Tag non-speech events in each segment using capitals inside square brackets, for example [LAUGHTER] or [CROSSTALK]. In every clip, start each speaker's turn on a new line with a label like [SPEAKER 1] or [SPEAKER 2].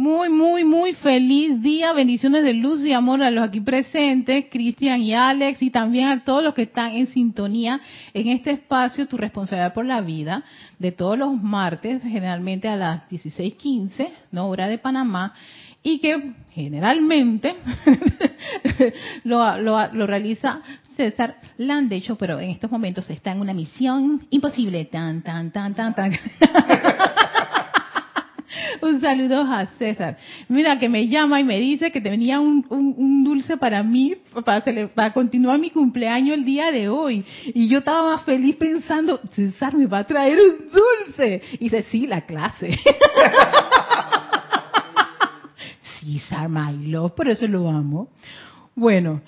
[SPEAKER 1] Muy, muy, muy feliz día. Bendiciones de luz y amor a los aquí presentes, Cristian y Alex, y también a todos los que están en sintonía en este espacio, Tu responsabilidad por la vida, de todos los martes, generalmente a las 16:15, ¿no? Hora de Panamá, y que generalmente [LAUGHS] lo, lo, lo realiza César Landecho, pero en estos momentos está en una misión imposible. Tan, tan, tan, tan, tan. [LAUGHS] [LAUGHS] un saludo a César. Mira, que me llama y me dice que tenía un, un, dulce para mí, para, para, continuar mi cumpleaños el día de hoy. Y yo estaba más feliz pensando, César me va a traer un dulce. Y dice, sí, la clase. [LAUGHS] César, my love, por eso lo amo. Bueno,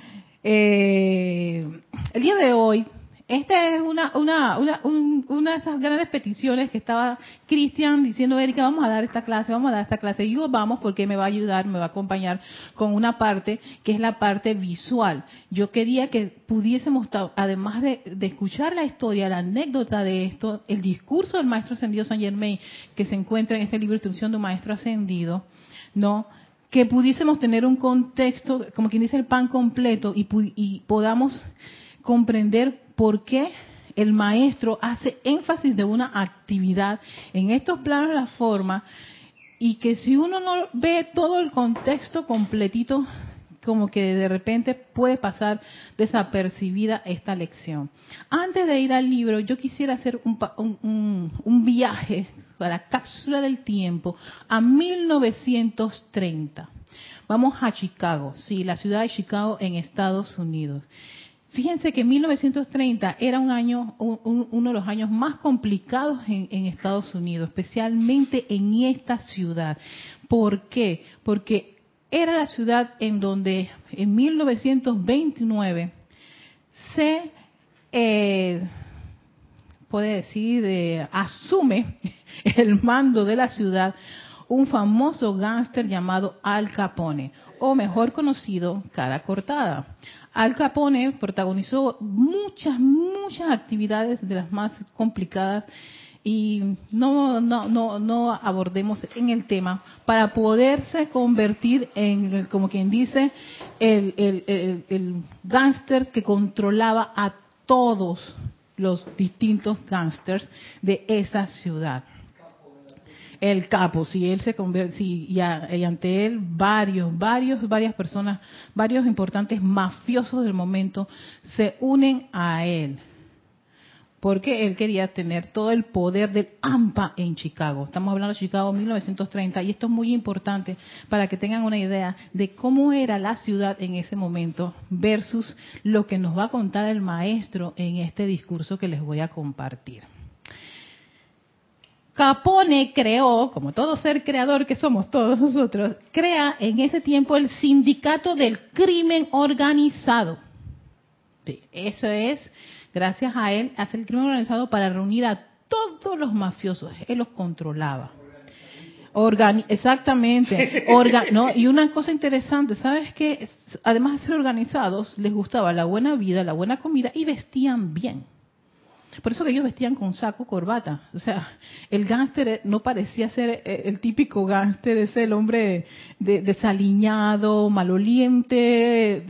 [SPEAKER 1] eh, el día de hoy esta es una, una, una, una de esas grandes peticiones que estaba Cristian diciendo, Erika, vamos a dar esta clase, vamos a dar esta clase. Y yo, vamos, porque me va a ayudar, me va a acompañar con una parte que es la parte visual. Yo quería que pudiésemos, además de, de escuchar la historia, la anécdota de esto, el discurso del maestro ascendido San Germain, que se encuentra en este libro Instrucción de un Maestro Ascendido, ¿no? que pudiésemos tener un contexto, como quien dice, el pan completo y, y podamos comprender por qué el maestro hace énfasis de una actividad en estos planos de la forma y que si uno no ve todo el contexto completito, como que de repente puede pasar desapercibida esta lección. Antes de ir al libro, yo quisiera hacer un, un viaje a la cápsula del tiempo a 1930. Vamos a Chicago, sí, la ciudad de Chicago en Estados Unidos. Fíjense que 1930 era un año, uno de los años más complicados en, Estados Unidos, especialmente en esta ciudad. ¿Por qué? Porque era la ciudad en donde en 1929 se, eh, puede decir, eh, asume [LAUGHS] el mando de la ciudad un famoso gángster llamado Al Capone, o mejor conocido, Cara Cortada. Al Capone protagonizó muchas, muchas actividades de las más complicadas y no, no, no, no abordemos en el tema para poderse convertir en, como quien dice, el, el, el, gángster que controlaba a todos los distintos gángsters de esa ciudad el capo, si él se convierte, si, y, ante él varios, varios, varias personas, varios importantes mafiosos del momento se unen a él. Porque él quería tener todo el poder del AMPA en Chicago. Estamos hablando de Chicago 1930 y esto es muy importante para que tengan una idea de cómo era la ciudad en ese momento versus lo que nos va a contar el maestro en este discurso que les voy a compartir. Capone creó, como todo ser creador que somos todos nosotros, crea en ese tiempo el sindicato del crimen organizado. eso es, gracias a él, hace el crimen organizado para reunir a todos los mafiosos. Él los controlaba. exactamente. [LAUGHS] y una cosa interesante, ¿sabes qué? Además de ser organizados, les gustaba la buena vida, la buena comida y vestían bien. Por eso que ellos vestían con saco, corbata. O sea, el gángster no parecía ser eh, el típico gángster, ese el hombre desaliñado, maloliente.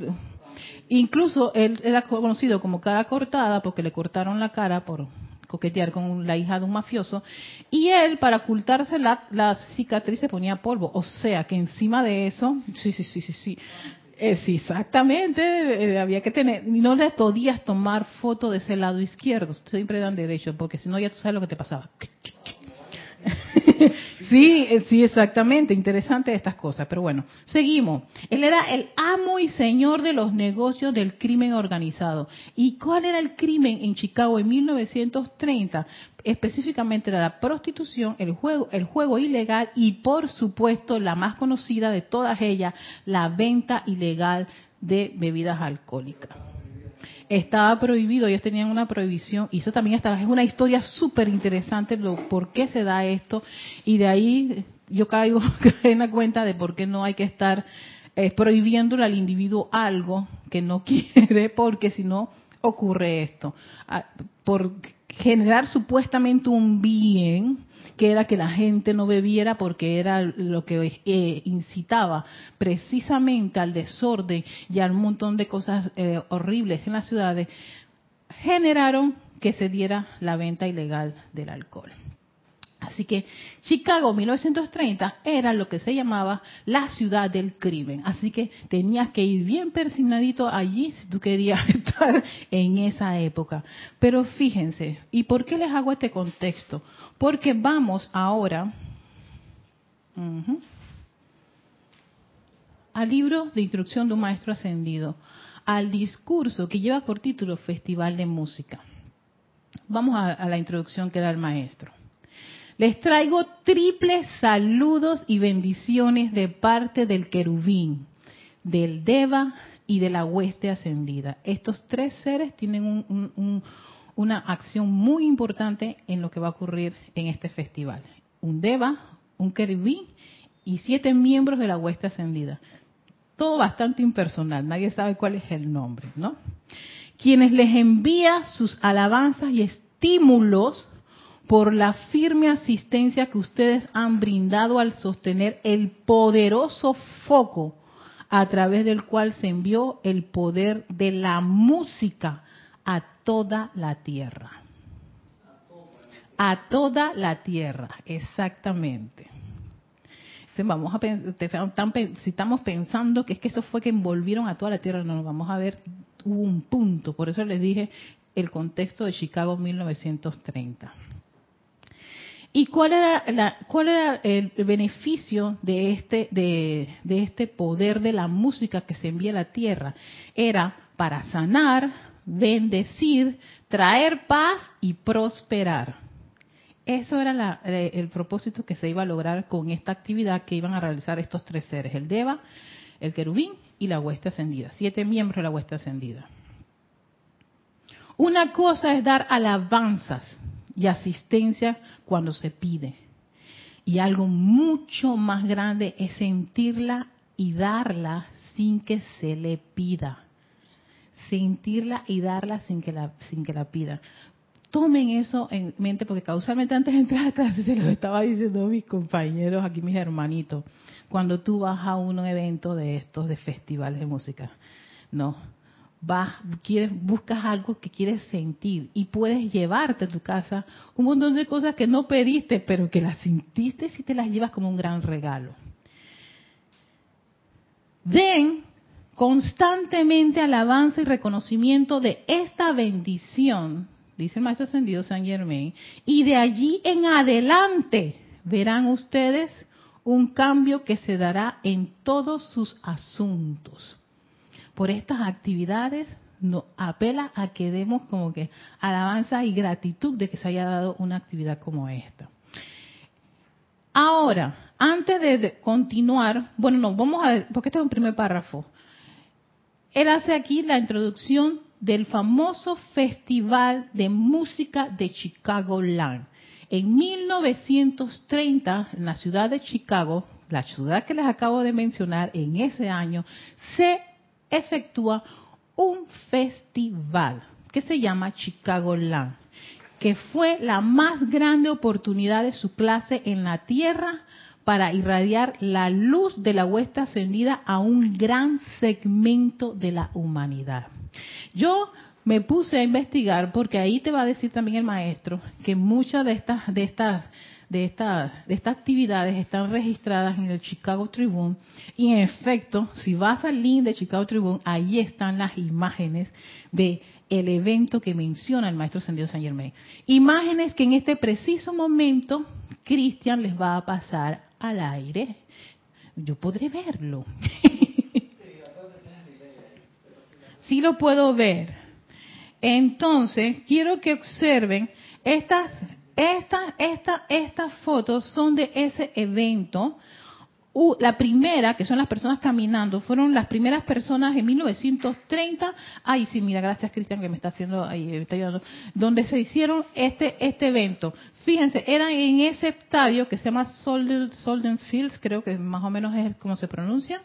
[SPEAKER 1] Incluso él era conocido como cara cortada porque le cortaron la cara por coquetear con la hija de un mafioso. Y él, para ocultarse la, la cicatriz, se ponía polvo. O sea, que encima de eso, sí, sí, sí, sí, sí es exactamente, eh, había que tener, no le podías tomar foto de ese lado izquierdo, siempre dan derecho, porque si no ya tú sabes lo que te pasaba. Sí, eh, sí, exactamente, interesante estas cosas, pero bueno, seguimos. Él era el amo y señor de los negocios del crimen organizado. ¿Y cuál era el crimen en Chicago en 1930? Específicamente era la prostitución, el juego, el juego ilegal y por supuesto la más conocida de todas ellas, la venta ilegal de bebidas alcohólicas estaba prohibido, ellos tenían una prohibición, y eso también es una historia súper interesante, por qué se da esto, y de ahí yo caigo [LAUGHS] en la cuenta de por qué no hay que estar eh, prohibiéndole al individuo algo que no [LAUGHS] quiere, porque si no ocurre esto. Ah, por generar supuestamente un bien que era que la gente no bebiera porque era lo que eh, incitaba precisamente al desorden y a un montón de cosas eh, horribles en las ciudades, generaron que se diera la venta ilegal del alcohol. Así que Chicago 1930 era lo que se llamaba la ciudad del crimen. Así que tenías que ir bien persignadito allí si tú querías [LAUGHS] estar en esa época. Pero fíjense, ¿y por qué les hago este contexto? Porque vamos ahora al libro de instrucción de un maestro ascendido, al discurso que lleva por título Festival de Música. Vamos a, a la introducción que da el maestro. Les traigo triples saludos y bendiciones de parte del querubín, del Deva y de la hueste ascendida. Estos tres seres tienen una acción muy importante en lo que va a ocurrir en este festival. Un Deva, un querubín y siete miembros de la hueste ascendida. Todo bastante impersonal, nadie sabe cuál es el nombre, ¿no? Quienes les envía sus alabanzas y estímulos por la firme asistencia que ustedes han brindado al sostener el poderoso foco a través del cual se envió el poder de la música a toda la tierra. A toda la tierra, exactamente. vamos a si estamos pensando que es que eso fue que envolvieron a toda la tierra, no, vamos a ver, hubo un punto, por eso les dije el contexto de Chicago 1930. ¿Y cuál era, cuál era el beneficio de este, de, este poder de la música que se envía a la tierra? Era para sanar, bendecir, traer paz y prosperar. Eso era eh, el propósito que se iba a lograr con esta actividad que iban a realizar estos tres seres, el Deva, el querubín y la hueste ascendida, siete miembros de la hueste ascendida. Una cosa es dar alabanzas, y asistencia cuando se pide. Y algo mucho más grande es sentirla y darla sin que se le pida. Sentirla y darla sin que la, sin que la pida. Tomen eso en mente porque causalmente antes de entrar a clase se lo estaba diciendo mis compañeros, aquí mis hermanitos, cuando tú vas a un evento de estos, de festivales de música. No, quieres, buscas algo que quieres sentir y puedes llevarte a tu casa un montón de cosas que no pediste, pero que las sentiste y te las llevas como un gran regalo. Den constantemente alabanza y reconocimiento de esta bendición, dice el Maestro Ascendido San Germain, y de allí en adelante verán ustedes un cambio que se dará en todos sus asuntos por estas actividades nos apela a que demos como que alabanza y gratitud de que se haya dado una actividad como esta. Ahora, antes de continuar, bueno, no, vamos a porque este es un primer párrafo. Él hace aquí la introducción del famoso Festival de Música de Chicago Land. En 1930, en la ciudad de Chicago, la ciudad que les acabo de mencionar, en ese año, se efectúa un festival que se llama Chicago Land, que fue la más grande oportunidad de su clase en la Tierra para irradiar la luz de la huesta ascendida a un gran segmento de la humanidad. Yo me puse a investigar porque ahí te va a decir también el maestro que muchas de estas de estas de, de estas actividades están registradas en el Chicago Tribune y en efecto, si vas al link de Chicago Tribune, ahí están las imágenes de el evento que menciona el maestro Ascendido San Germain. Imágenes que en este preciso momento Cristian les va a pasar al aire. Yo podré verlo. [LAUGHS] sí lo puedo ver. Entonces, quiero que observen estas esta, esta, estas fotos son de ese evento. la primera, que son las personas caminando, fueron las primeras personas en 1930. Ay, sí, mira, gracias Cristian que me está haciendo, ahí, me está ayudando. Donde se hicieron este, este evento. Fíjense, eran en ese estadio que se llama Solden, Fields, creo que más o menos es como se pronuncia.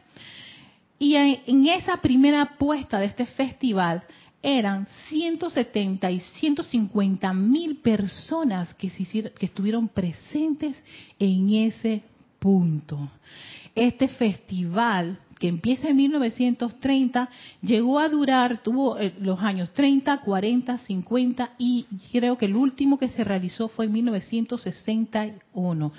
[SPEAKER 1] Y en, en esa primera puesta de este festival, eran 170 y 150 mil personas que, se hicieron, que estuvieron presentes en ese punto. Este festival que empieza en 1930, llegó a durar, tuvo eh, los años 30, 40, 50 y creo que el último que se realizó fue en 1961.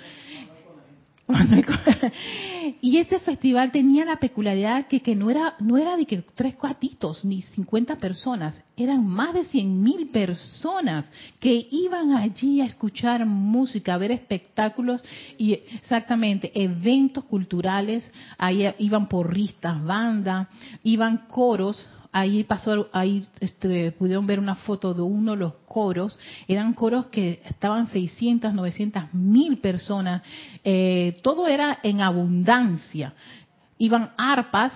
[SPEAKER 1] [LAUGHS] y este festival tenía la peculiaridad que, que no era no era de que tres cuatitos ni 50 personas, eran más de 100 mil personas que iban allí a escuchar música, a ver espectáculos y exactamente eventos culturales, ahí iban porristas, bandas, iban coros, ahí pasó, ahí este, pudieron ver una foto de uno de los coros, eran coros que estaban 600, 900 mil personas, eh, todo era en abundancia, iban arpas,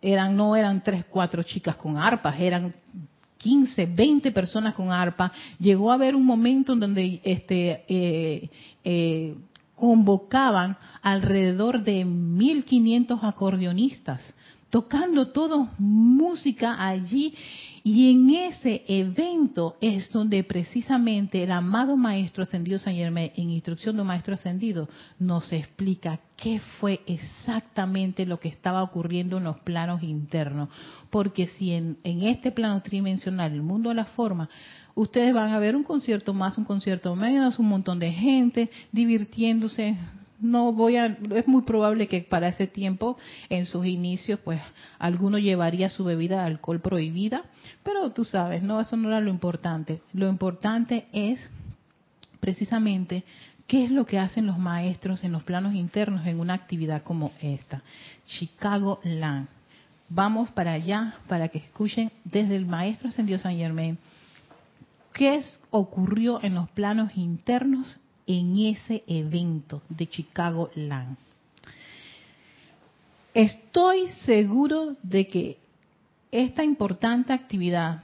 [SPEAKER 1] eran no eran tres, cuatro chicas con arpas, eran 15, 20 personas con arpa. Llegó a haber un momento en donde este, eh, eh, convocaban alrededor de 1.500 acordeonistas tocando todo música allí. Y en ese evento es donde precisamente el amado Maestro Ascendido San Germán, en instrucción de un Maestro Ascendido, nos explica qué fue exactamente lo que estaba ocurriendo en los planos internos. Porque si en, en este plano tridimensional, el mundo de la forma, ustedes van a ver un concierto más, un concierto menos, un montón de gente divirtiéndose, no voy a, es muy probable que para ese tiempo, en sus inicios, pues alguno llevaría su bebida de alcohol prohibida, pero tú sabes, no, eso no era lo importante. Lo importante es precisamente qué es lo que hacen los maestros en los planos internos en una actividad como esta. Chicago Land. Vamos para allá para que escuchen desde el maestro ascendido San Germain qué ocurrió en los planos internos en ese evento de Chicago Land. Estoy seguro de que esta importante actividad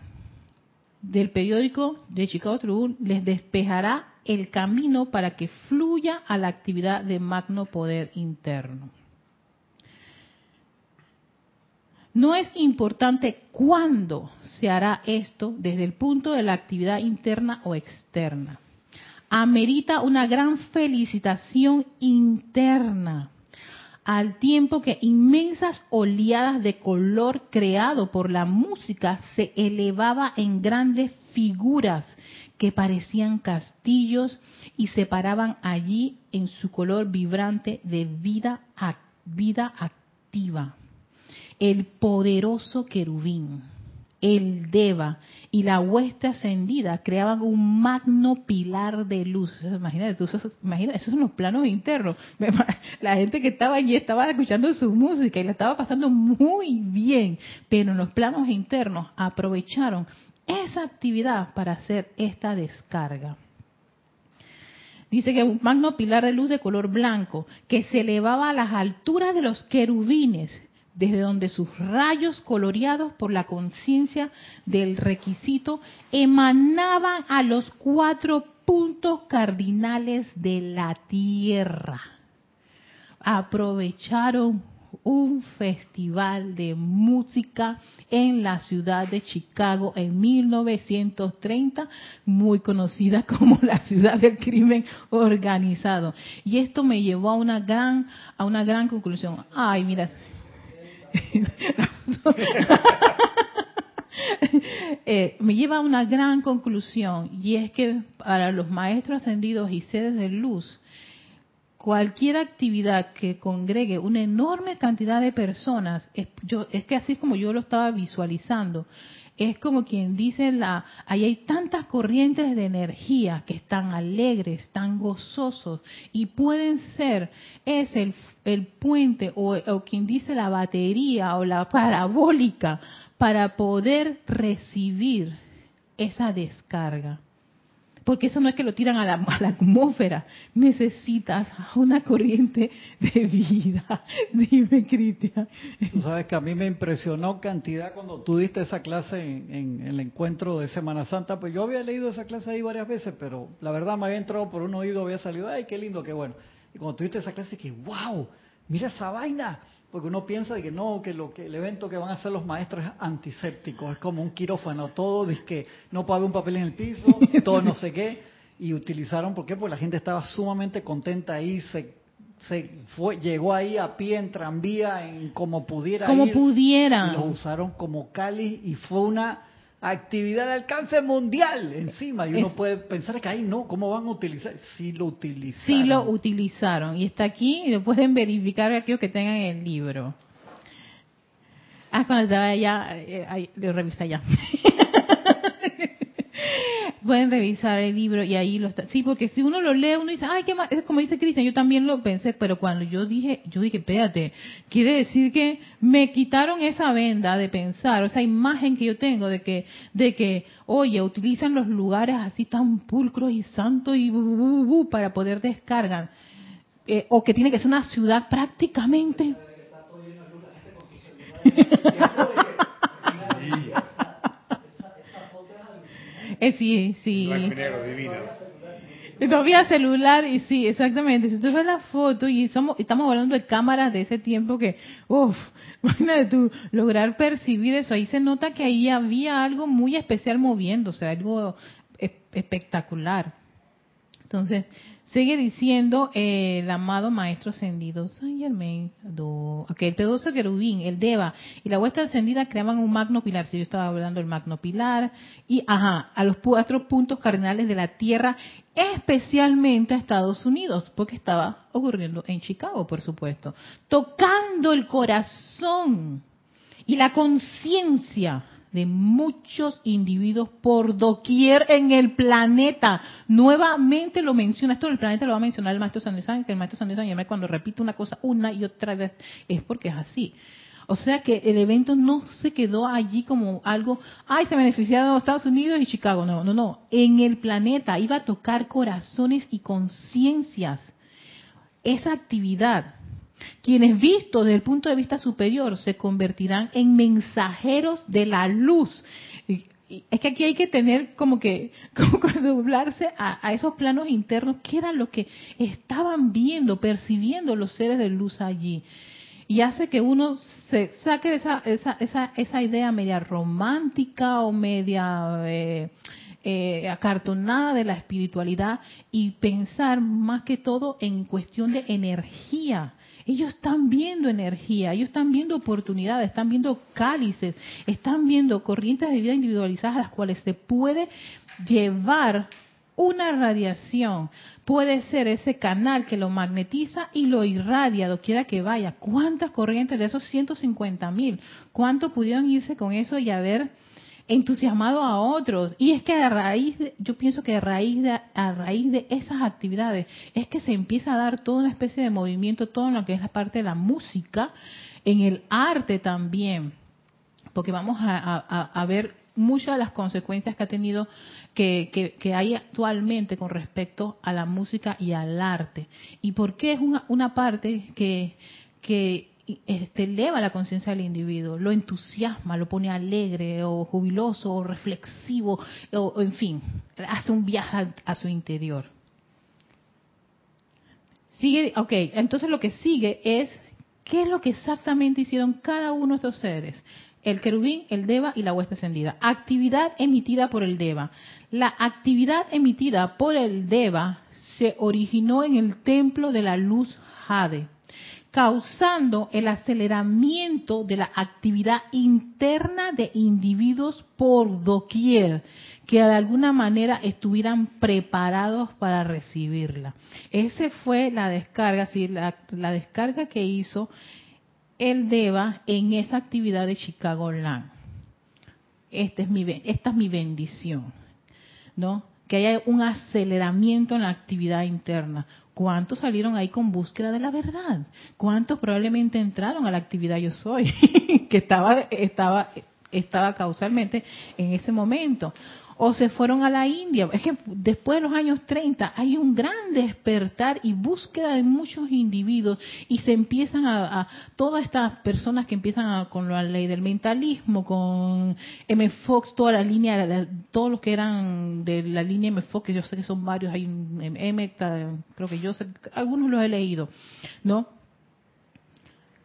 [SPEAKER 1] del periódico de Chicago Tribune les despejará el camino para que fluya a la actividad de magno poder interno. No es importante cuándo se hará esto desde el punto de la actividad interna o externa amerita una gran felicitación interna, al tiempo que inmensas oleadas de color creado por la música se elevaba en grandes figuras que parecían castillos y se paraban allí en su color vibrante de vida, vida activa. El poderoso querubín el Deva y la hueste ascendida creaban un magno pilar de luz. Imagínate, eso, imagínate, esos son los planos internos. [LAUGHS] La gente que estaba allí estaba escuchando su música y la estaba pasando muy bien, pero en los planos internos aprovecharon esa actividad para hacer esta descarga. Dice que un magno pilar de luz de color blanco que se elevaba a las alturas de los querubines desde donde sus rayos coloreados por la conciencia del requisito emanaban a los cuatro puntos cardinales de la Tierra. Aprovecharon un festival de música en la ciudad de Chicago en 1930, muy conocida [LAUGHS] como la ciudad del crimen organizado. Y esto me llevó a una gran a una gran conclusión. Ay, mira, [LAUGHS] Eh, me lleva a una gran conclusión y es que para los maestros ascendidos y sedes de luz, cualquier actividad que congregue una enorme cantidad de personas, es, yo, es que así es como yo lo estaba visualizando, es como quien dice la ahí hay tantas corrientes de energía que están alegres, están gozosos y pueden ser es el, el puente o, o quien dice la batería o la parabólica para poder recibir esa descarga porque eso no es que lo tiran a la, atmósfera, necesitas una corriente de vida. [LAUGHS] Dime, Cristian.
[SPEAKER 2] Tú sabes que a mí me impresionó cantidad cuando tú diste esa clase en, el encuentro de Semana Santa, pues yo había leído esa clase ahí varias veces, pero la verdad me había entrado por un oído, había salido, ay, qué lindo, qué bueno. Y cuando tú diste esa clase, que wow, mira esa vaina, porque uno piensa de que no, que lo que el evento que van a hacer los maestros es antiséptico, es como un quirófano, todo dice que no puede haber un papel en el piso, [LAUGHS] todo no sé qué, y utilizaron, ¿por qué? Porque la gente estaba sumamente contenta ahí, se, se fue, llegó ahí a pie en tranvía, en como pudiera
[SPEAKER 1] Como
[SPEAKER 2] ir,
[SPEAKER 1] pudiera.
[SPEAKER 2] y lo usaron como cáliz y fue una actividad de alcance mundial encima, y uno
[SPEAKER 1] Es-
[SPEAKER 2] puede pensar que ahí no, ¿cómo van a utilizar? Sí lo utilizaron.
[SPEAKER 1] Sí lo utilizaron y está aquí y lo pueden verificar aquellos que tengan el libro. Ah, cuando estaba allá, eh, ahí, lo revisé allá. [LAUGHS] [LAUGHS] pueden revisar el libro y ahí lo está. Sí, porque si uno lo lee, uno dice, ay, qué más, es como dice Cristian, yo también lo pensé, pero cuando yo dije, yo dije, espérate, quiere decir que me quitaron esa venda de pensar, o esa imagen que yo tengo de que, de que, oye, utilizan los lugares así tan pulcros y santos y para poder descargar. Eh, o que tiene que ser una ciudad prácticamente. [LAUGHS] Eh, sí, sí.
[SPEAKER 3] Y negro, divina.
[SPEAKER 1] Todavía celular, y sí, exactamente. Si usted ve la foto, y somos, estamos hablando de cámaras de ese tiempo que, uff, [LAUGHS] imagínate tú, lograr percibir eso. Ahí se nota que ahí había algo muy especial moviéndose, algo es- espectacular. Entonces, sigue diciendo eh, el amado Maestro Ascendido, San Germain, do, ok, el pedoso querubín, el Deva y la huesta ascendida creaban un magno pilar, si yo estaba hablando del magno pilar, y ajá, a los cuatro puntos cardinales de la Tierra, especialmente a Estados Unidos, porque estaba ocurriendo en Chicago, por supuesto, tocando el corazón y la conciencia de muchos individuos por doquier en el planeta. Nuevamente lo menciona, esto del planeta lo va a mencionar el maestro Sandesán, que el maestro Sandesán cuando repite una cosa una y otra vez es porque es así. O sea que el evento no se quedó allí como algo, ay, se beneficiaron Estados Unidos y Chicago. No, no, no. En el planeta iba a tocar corazones y conciencias. Esa actividad quienes vistos desde el punto de vista superior se convertirán en mensajeros de la luz. Es que aquí hay que tener como que, [LAUGHS] como que doblarse a, esos planos internos, que era lo que estaban viendo, percibiendo los seres de luz allí. Y hace que uno se saque esa, esa, esa, esa idea media romántica o media eh, eh, acartonada de la espiritualidad y pensar más que todo en cuestión de energía. Ellos están viendo energía, ellos están viendo oportunidades, están viendo cálices, están viendo corrientes de vida individualizadas a las cuales se puede llevar una radiación. Puede ser ese canal que lo magnetiza y lo irradia doquiera que vaya. ¿Cuántas corrientes de esos 150 mil? ¿Cuántos pudieron irse con eso y haber entusiasmado a otros? Y es que a raíz, de- yo pienso que a raíz de, a raíz de esas actividades es que se empieza a dar toda una especie de movimiento, todo lo que es la parte de la música, en el arte también porque vamos a, a- a ver muchas de las consecuencias que ha tenido, que, que- que hay actualmente con respecto a la música y al arte. ¿Y por qué es una, una parte que, que este, eleva la conciencia del individuo, lo entusiasma, lo pone alegre o jubiloso o reflexivo, o, en fin, hace un viaje a, a su interior? Sigue, ok, entonces lo que sigue es, ¿qué es lo que exactamente hicieron cada uno de estos seres? El querubín, el deva y la huesta ascendida. Actividad emitida por el deva. La actividad emitida por el deva se originó en el templo de la luz Jade, causando el aceleramiento de la actividad interna de individuos por doquier que de alguna manera estuvieran preparados para recibirla. Esa fue la descarga, sí, la, descarga que hizo el DEVA en esa actividad de Chicago Land. Este es mi, esta es mi bendición, ¿no? Que haya un aceleramiento en la actividad interna. ¿Cuántos salieron ahí con búsqueda de la verdad? ¿Cuántos probablemente entraron a la actividad yo soy? [LAUGHS] que estaba, estaba, estaba causalmente en ese momento. O se fueron a la India. Es que después de los años 30 hay un gran despertar y búsqueda de muchos individuos y se empiezan a, todas estas personas que empiezan a- con la ley del mentalismo, con M. Fox, toda la línea, la- todos los que eran de la línea M. Fox, que yo sé que son varios, hay un M, creo que yo sé, algunos los he leído, ¿no?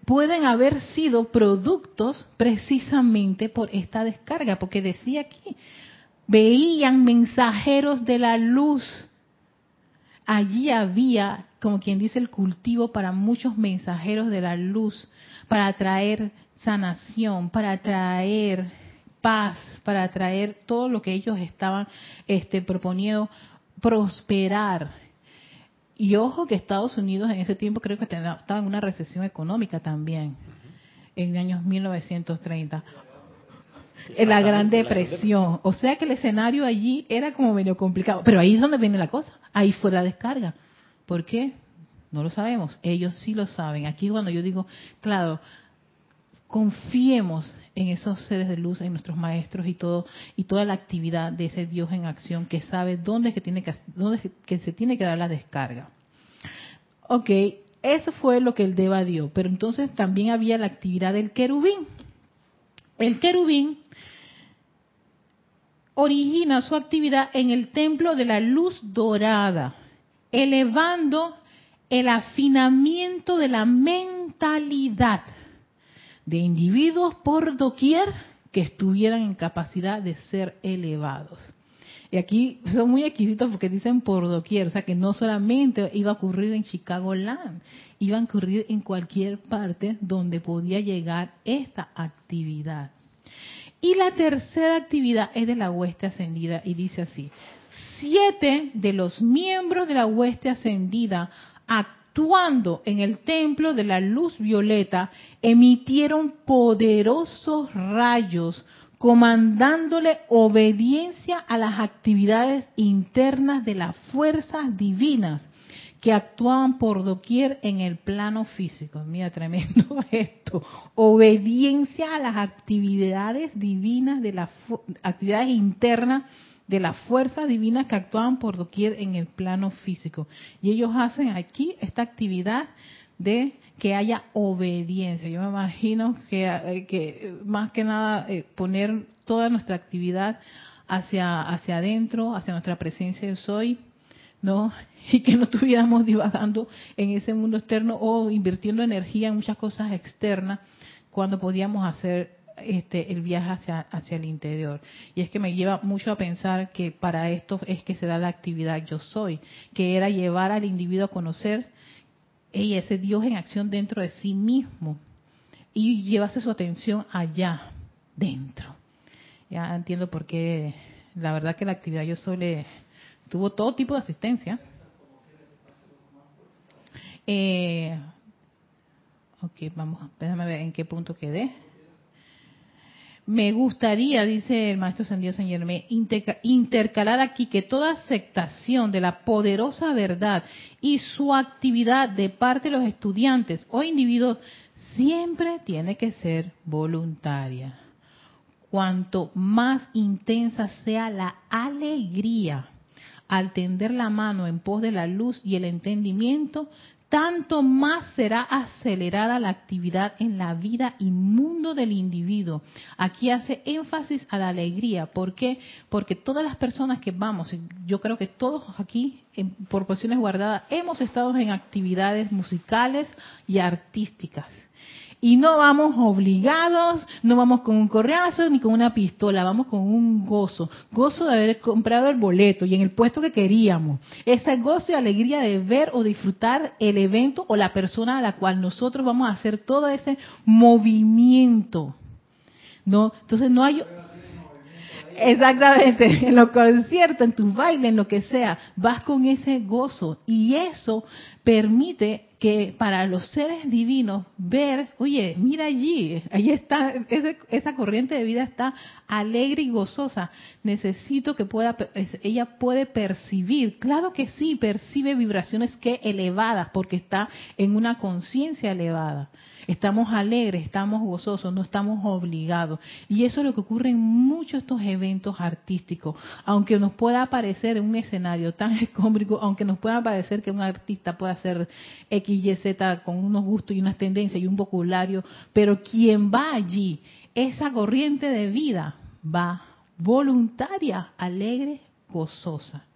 [SPEAKER 1] pueden haber sido productos precisamente por esta descarga, porque decía aquí, veían mensajeros de la luz. Allí había, como quien dice, el cultivo para muchos mensajeros de la luz, para traer sanación, para traer paz, para traer todo lo que ellos estaban este, proponiendo, prosperar. Y ojo que Estados Unidos en ese tiempo creo que estaba en una recesión económica también, en años 1930 en la Gran Depresión. O sea que el escenario allí era como medio complicado. Pero ahí es donde viene la cosa. Ahí fue la descarga. ¿Por qué? No lo sabemos. Ellos sí lo saben. Aquí cuando yo digo, claro, confiemos en esos seres de luz, en nuestros maestros y todo y toda la actividad de ese Dios en acción que sabe dónde es que tiene que dónde que se tiene que dar la descarga. Ok, eso fue lo que el Deva dio, pero entonces también había la actividad del querubín. El querubín origina su actividad en el templo de la luz dorada, elevando el afinamiento de la mentalidad de individuos por doquier que estuvieran en capacidad de ser elevados. Y aquí son muy exquisitos porque dicen por doquier, o sea que no solamente iba a ocurrir en Chicago Land, iba a ocurrir en cualquier parte donde podía llegar esta actividad. Y la tercera actividad es de la hueste ascendida y dice así, siete de los miembros de la hueste ascendida actuando en el templo de la luz violeta emitieron poderosos rayos comandándole obediencia a las actividades internas de las fuerzas divinas que actuaban por doquier en el plano físico. Mira, tremendo [LAUGHS] esto. Obediencia a las actividades divinas, de las actividades internas de las fuerzas divinas que actuaban por doquier en el plano físico. Y ellos hacen aquí esta actividad de que haya obediencia. Yo me imagino que, eh, que más que nada eh, poner toda nuestra actividad hacia, hacia adentro, hacia nuestra presencia de soy, ¿no? [LAUGHS] Y que no estuviéramos divagando en ese mundo externo o invirtiendo energía en muchas cosas externas cuando podíamos hacer este, el viaje hacia, hacia el interior. Y es que me lleva mucho a pensar que para esto es que se da la actividad yo soy, que era llevar al individuo a conocer y ese Dios en acción dentro de sí mismo y llevarse su atención allá, dentro. Ya entiendo por qué, la verdad que la actividad yo soy tuvo todo tipo de asistencia. Eh, ok, vamos, déjame ver en qué punto quedé. Me gustaría, dice el maestro San Señor, me intercalar aquí que toda aceptación de la poderosa verdad y su actividad de parte de los estudiantes o individuos siempre tiene que ser voluntaria. Cuanto más intensa sea la alegría al tender la mano en pos de la luz y el entendimiento, tanto más será acelerada la actividad en la vida y mundo del individuo. Aquí hace énfasis a la alegría. ¿Por qué? Porque todas las personas que vamos, yo creo que todos aquí, en proporciones guardadas, hemos estado en actividades musicales y artísticas y no vamos obligados, no vamos con un correazo ni con una pistola, vamos con un gozo, gozo de haber comprado el boleto y en el puesto que queríamos. Ese gozo y alegría de ver o disfrutar el evento o la persona a la cual nosotros vamos a hacer todo ese movimiento. ¿No? Entonces no hay Exactamente, [LAUGHS] en los conciertos, en tus bailes, en lo que sea, vas con ese gozo y eso permite que para los seres divinos ver, oye, mira allí, ahí está, esa corriente de vida está alegre y gozosa. Necesito que pueda, ella puede percibir, claro que sí, percibe vibraciones que elevadas porque está en una conciencia elevada. Estamos alegres, estamos gozosos, no estamos obligados. Y eso es lo que ocurre en muchos de estos eventos artísticos. Aunque nos pueda parecer un escenario tan [LAUGHS] escómbrico, aunque nos pueda parecer que un artista pueda hacer X, Y, Z con unos gustos y unas tendencias y un vocabulario, pero quien va allí, esa corriente de vida va voluntaria, alegre, gozosa.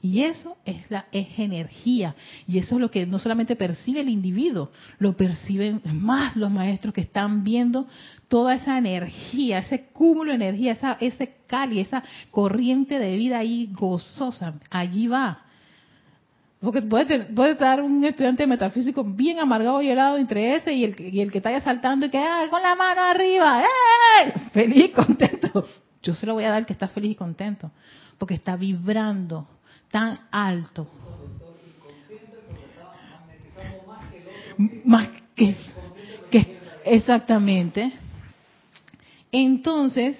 [SPEAKER 1] Y eso es la es energía. Y eso es lo que no solamente percibe el individuo, lo perciben más los maestros que están viendo toda esa energía, ese cúmulo de energía, esa, ese cali, esa corriente de vida ahí gozosa. Allí va. Porque puede, estar un estudiante metafísico bien amargado y helado entre ese y el, y el que está saltando y que ¡ay, con la mano arriba, ¡eh! feliz y contento. Yo se lo voy a dar que está feliz y contento, porque está vibrando tan alto. Más que, que exactamente. Entonces,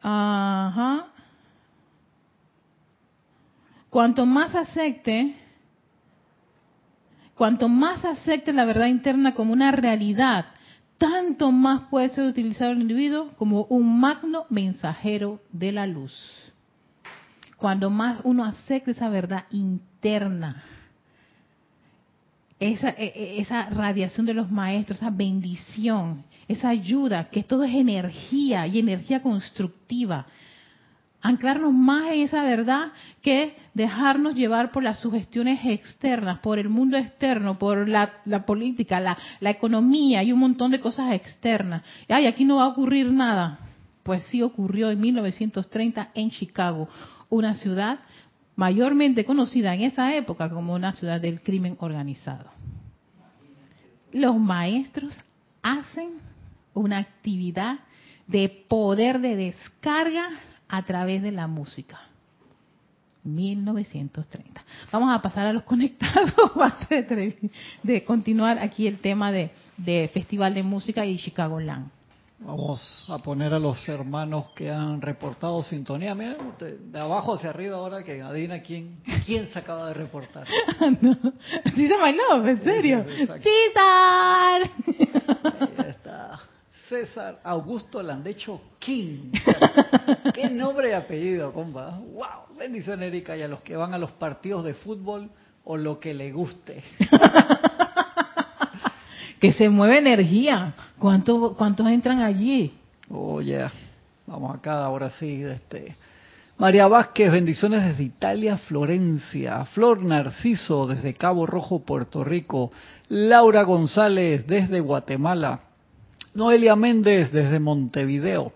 [SPEAKER 1] ajá. Cuanto más acepte, cuanto más acepte la verdad interna como una realidad, tanto más puede ser utilizado el individuo como un magno mensajero de la luz. Cuando más uno acepte esa verdad interna, esa, e, e, esa radiación de los maestros, esa bendición, esa ayuda, que todo es energía y energía constructiva, anclarnos más en esa verdad que dejarnos llevar por las sugestiones externas, por el mundo externo, por la, política, la, economía y un montón de cosas externas. Ay, aquí no va a ocurrir nada. Pues sí ocurrió en 1930 en Chicago, una ciudad mayormente conocida en esa época como una ciudad del crimen organizado. Los maestros hacen una actividad de poder de descarga a través de la música. 1930. Vamos a pasar a los [LAUGHS] conectados antes de, continuar aquí el tema de, Festival de Música y Chicago Land.
[SPEAKER 2] Vamos a poner a los hermanos que han reportado sintonía. Mira, de abajo hacia arriba ahora que adivina quién, quién se acaba de reportar. [LAUGHS]
[SPEAKER 1] no. César My en serio. César.
[SPEAKER 2] Ahí está. César Augusto Landecho King. [LAUGHS] Qué nombre y apellido, compa. ¡Wow! Bendición, Erika, y a los que van a los partidos de fútbol o lo que le guste. [LAUGHS]
[SPEAKER 1] que se mueve energía. ¿Cuántos, cuántos entran allí?
[SPEAKER 2] Oh, yeah. Vamos acá, ahora sí. Este. María Vázquez, bendiciones desde Italia, Florencia. Flor Narciso, desde Cabo Rojo, Puerto Rico. Laura González, desde Guatemala. Noelia Méndez desde Montevideo.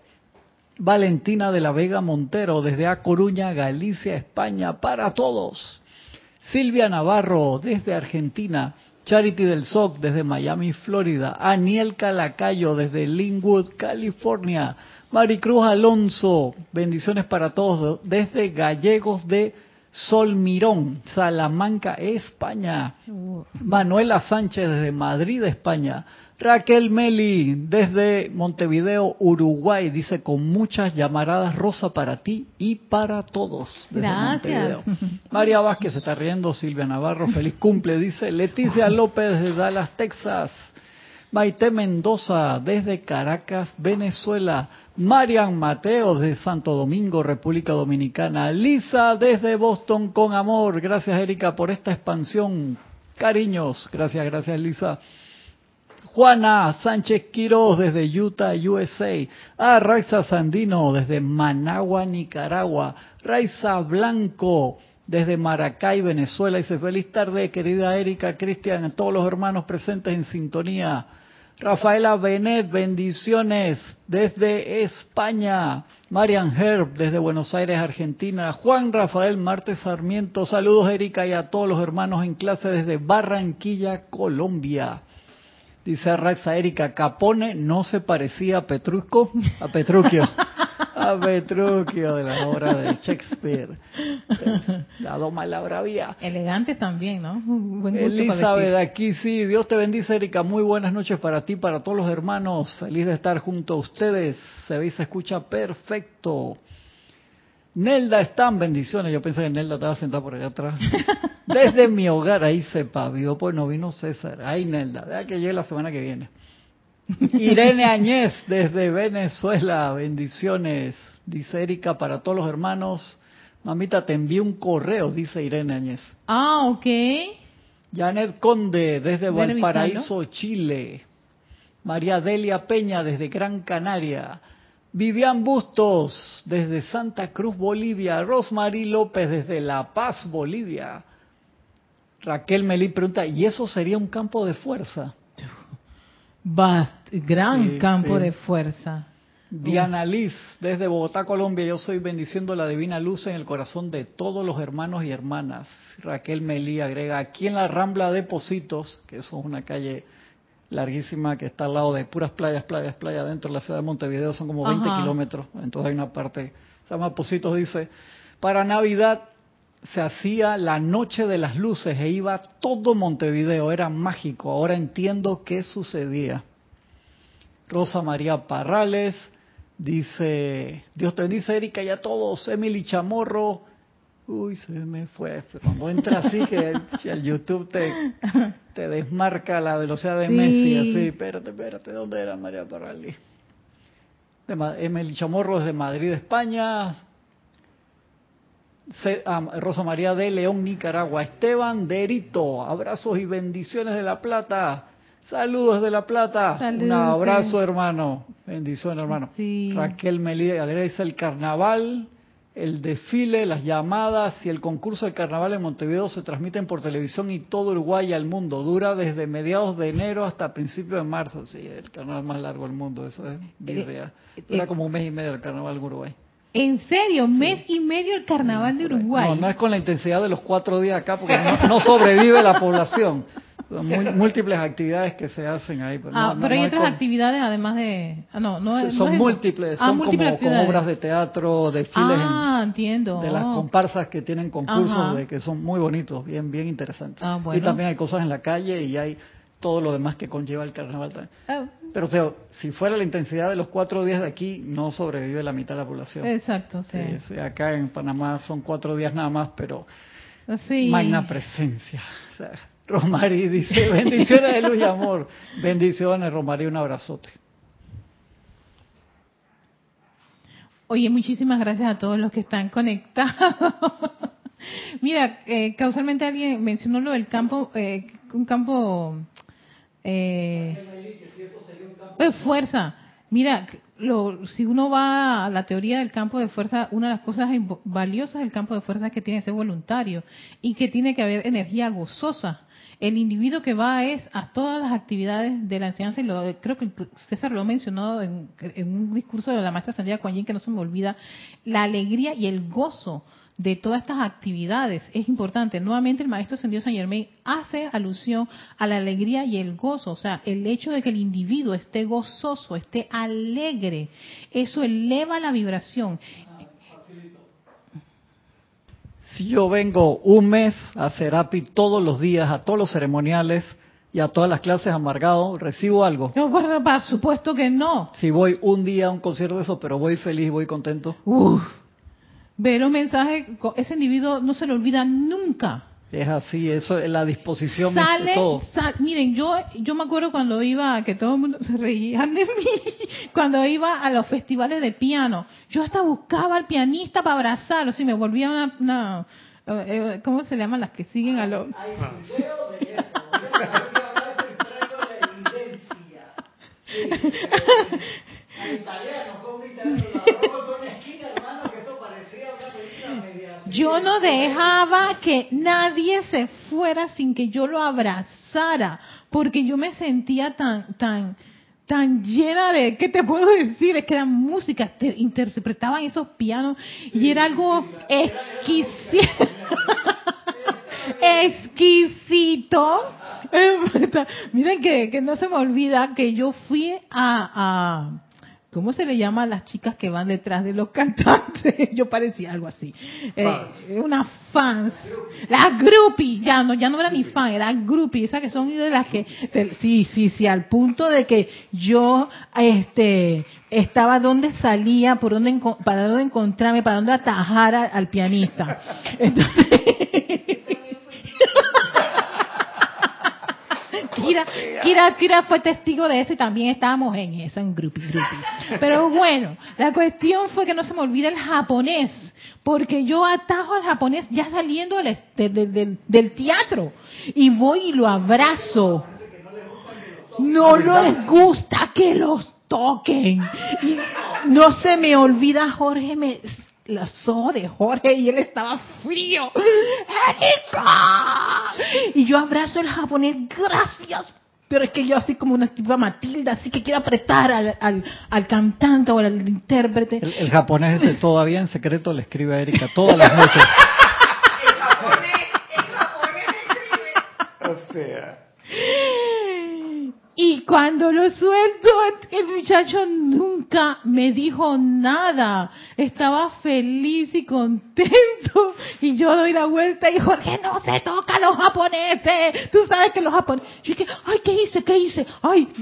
[SPEAKER 2] Valentina de la Vega Montero desde A Coruña, Galicia, España, para todos. Silvia Navarro desde Argentina. Charity del SOC desde Miami, Florida. Aniel Calacayo desde Linwood, California. Maricruz Alonso, bendiciones para todos desde Gallegos de Solmirón, Salamanca, España. Manuela Sánchez desde Madrid, España. Raquel Meli, desde Montevideo, Uruguay, dice con muchas llamaradas rosa para ti y para todos.
[SPEAKER 1] Gracias. [LAUGHS]
[SPEAKER 2] María Vázquez se está riendo, Silvia Navarro, feliz cumple, dice Leticia [LAUGHS] López desde Dallas, Texas. Maite Mendoza desde Caracas, Venezuela. Marian Mateo desde Santo Domingo, República Dominicana. Lisa desde Boston con amor. Gracias Erika por esta expansión. Cariños. Gracias, gracias Lisa. Juana Sánchez Quiroz desde Utah, USA. Ah, Raiza Sandino desde Managua, Nicaragua. Raiza Blanco desde Maracay, Venezuela. Dice, feliz tarde, querida Erika, Cristian, a todos los hermanos presentes en sintonía. Rafaela Benet, bendiciones desde España. Marian Herb desde Buenos Aires, Argentina. Juan Rafael Martes Sarmiento, saludos Erika y a todos los hermanos en clase desde Barranquilla, Colombia. Dice Raxa Erika, Capone no se parecía a Petrusco, a Petruchio, [LAUGHS] a Petruchio de la obra de Shakespeare. [LAUGHS] La doma la bravía.
[SPEAKER 1] Elegantes también, ¿no?
[SPEAKER 2] Buen Elizabeth, aquí sí. Dios te bendice, Erika. Muy buenas noches para ti, para todos los hermanos. Feliz de estar junto a ustedes. Se ve y se escucha perfecto. Nelda están bendiciones. Yo pensé que Nelda estaba sentada por allá atrás. [LAUGHS] Desde mi hogar, ahí se pavió, pues no vino César. Ay, Nelda, deja que llegue la semana que viene. Irene Añez, desde Venezuela, bendiciones. Dice Erika, para todos los hermanos. Mamita, te envío un correo, dice Irene Añez.
[SPEAKER 1] Ah, ok.
[SPEAKER 2] Janet Conde, desde Valparaíso, Chile. María Delia Peña, desde Gran Canaria. Vivian Bustos desde Santa Cruz, Bolivia. Rosmarie López desde La Paz, Bolivia. Raquel Melí pregunta, ¿y eso sería un campo de fuerza?
[SPEAKER 1] Bast gran
[SPEAKER 2] Sí,
[SPEAKER 1] campo
[SPEAKER 2] sí.
[SPEAKER 1] de fuerza.
[SPEAKER 2] Diana Liz, desde Bogotá, Colombia, yo soy bendiciendo la divina luz en el corazón de todos los hermanos y hermanas. Raquel Melí agrega, aquí en la Rambla de Positos, que eso es una calle larguísima que está al lado de puras playas, playas, playas, dentro de la ciudad de Montevideo, son como 20
[SPEAKER 1] Ajá.
[SPEAKER 2] kilómetros, entonces hay una parte, se llama Positos, dice, para Navidad se hacía la noche de las luces e iba todo Montevideo, era mágico, ahora entiendo qué sucedía. Rosa María Parrales, dice, Dios te bendice Erika y a todos, Emily Chamorro, uy, se me fue, cuando entra así que [LAUGHS] el YouTube te, te desmarca la velocidad de
[SPEAKER 1] Sí.
[SPEAKER 2] Messi, así, espérate, espérate, ¿dónde era María Parrales? De Emily Chamorro desde Madrid, España, Rosa María de León, Nicaragua. Esteban Derito, abrazos y bendiciones de La Plata. Saludos de La Plata. Un abrazo, hermano. Bendiciones, hermano.
[SPEAKER 1] Sí.
[SPEAKER 2] Raquel Melía agradece el carnaval, el desfile, las llamadas y el concurso de carnaval en Montevideo se transmiten por televisión y todo Uruguay y al mundo. Dura desde mediados de enero hasta principios de marzo. Sí, el carnaval más largo del mundo, eso es birria. Dura
[SPEAKER 1] eh,
[SPEAKER 2] como un mes y medio el carnaval en Uruguay.
[SPEAKER 1] En serio, mes y medio el carnaval de Uruguay.
[SPEAKER 2] No, no es con la intensidad de los cuatro días acá, porque no, no sobrevive la población. Son múltiples actividades que se hacen ahí. Pero
[SPEAKER 1] ah,
[SPEAKER 2] no-
[SPEAKER 1] pero hay otras
[SPEAKER 2] con-
[SPEAKER 1] actividades además de... Ah, no, no es-
[SPEAKER 2] son
[SPEAKER 1] es-
[SPEAKER 2] múltiples,
[SPEAKER 1] Ah,
[SPEAKER 2] son
[SPEAKER 1] múltiples
[SPEAKER 2] como, obras de teatro, desfiles en-
[SPEAKER 1] Ah, entiendo.
[SPEAKER 2] de las comparsas que tienen concursos
[SPEAKER 1] Ajá.
[SPEAKER 2] de que son muy bonitos, bien bien interesantes.
[SPEAKER 1] Ah, bueno.
[SPEAKER 2] Y también hay cosas en la calle y hay todo lo demás que conlleva el carnaval.
[SPEAKER 1] Ah,
[SPEAKER 2] Pero o sea, si fuera la intensidad de los cuatro días de aquí, no sobrevive la mitad de la población.
[SPEAKER 1] exacto, sí,
[SPEAKER 2] acá en Panamá son cuatro días nada más, pero
[SPEAKER 1] Sí.
[SPEAKER 2] magna presencia. O sea, Romari dice, [LAUGHS] bendiciones de luz y amor. Bendiciones, Romari, un abrazote.
[SPEAKER 1] Oye, muchísimas gracias a todos los que están conectados. [LAUGHS] Mira, eh, causalmente alguien mencionó lo del campo, eh, un campo eh, de fuerza. Mira, lo- si uno va a la teoría del campo de fuerza, una de las cosas valiosas del campo de fuerza es que tiene que ser voluntario y que tiene que haber energía gozosa. El individuo que va es a todas las actividades de la enseñanza, y lo, creo que César lo ha mencionado en, en un discurso de la maestra Sandra Yin, que no se me olvida, la alegría y el gozo de todas estas actividades es importante. Nuevamente el maestro Ascendido San Germain hace alusión a la alegría y el gozo, o sea, el hecho de que el individuo esté gozoso, esté alegre, eso eleva la vibración.
[SPEAKER 2] Si yo vengo un mes a Serapi todos los días, a todos los ceremoniales y a todas las clases amargado, ¿recibo algo?
[SPEAKER 1] No, por, por supuesto que no.
[SPEAKER 2] Si voy un día a un concierto de eso, pero voy feliz, voy contento.
[SPEAKER 1] Uf. Ver un mensaje, ese individuo no se le olvida nunca.
[SPEAKER 2] Es así, eso es la disposición
[SPEAKER 1] Sale,
[SPEAKER 2] todo.
[SPEAKER 1] sal- miren, yo yo me acuerdo cuando iba, que todo el mundo se reía de [LAUGHS] mí, cuando iba a los festivales de piano, yo hasta buscaba al pianista para abrazarlo, si me volvía una, una eh, eh, ¿cómo se llaman las que siguen a los?
[SPEAKER 2] Hay video de eso. [LAUGHS] [LAUGHS] Al italiano, italiano, la una esquina, hermano, que eso parecía una película media así.
[SPEAKER 1] Yo no dejaba que nadie se fuera sin que yo lo abrazara, porque yo me sentía tan, tan, tan llena de, ¿qué te puedo decir? Es que eran músicas, te interpretaban esos pianos y era algo exquisito. [LAUGHS] exquisito. [LAUGHS] Miren que, que no se me olvida que yo fui a, a ¿cómo se le llama a las chicas que van detrás de los [LAUGHS] cantantes? Yo parecía algo así. Eh, una fans. Las groupies, ya no, ya no era ni fan, era groupie, esas que son de las que, sí, sí, sí, al punto de que yo, este, estaba donde salía, por dónde, para dónde encontrarme, para dónde atajar a- al pianista. [LAUGHS] Entonces, Kira, Kira, Kira fue testigo de eso y también estábamos en eso, en grupi, grupi. Pero bueno, la cuestión fue que no se me olvida el japonés, porque yo atajo al japonés ya saliendo del, del, del- del teatro y voy y lo abrazo. No les gusta que los toquen. Y- no se me olvida, Jorge me la de Jorge y él estaba frío. ¡Erika! Y yo abrazo el japonés, gracias. Pero es que yo así como una tipo Matilda, así que quiero apretar al, al, cantante o al intérprete.
[SPEAKER 2] El, japonés ese todavía en secreto le escribe a Erika todas las noches. [LAUGHS]
[SPEAKER 3] el japonés, el japonés escribe.
[SPEAKER 2] O sea.
[SPEAKER 1] Y cuando lo suelto, el muchacho nunca me dijo nada. Estaba feliz y contento. Y yo doy la vuelta y Jorge, no se toca a los japoneses. Tú sabes que los japoneses... Yo dije, ay, ¿qué hice? ¿Qué hice? Ay... [LAUGHS]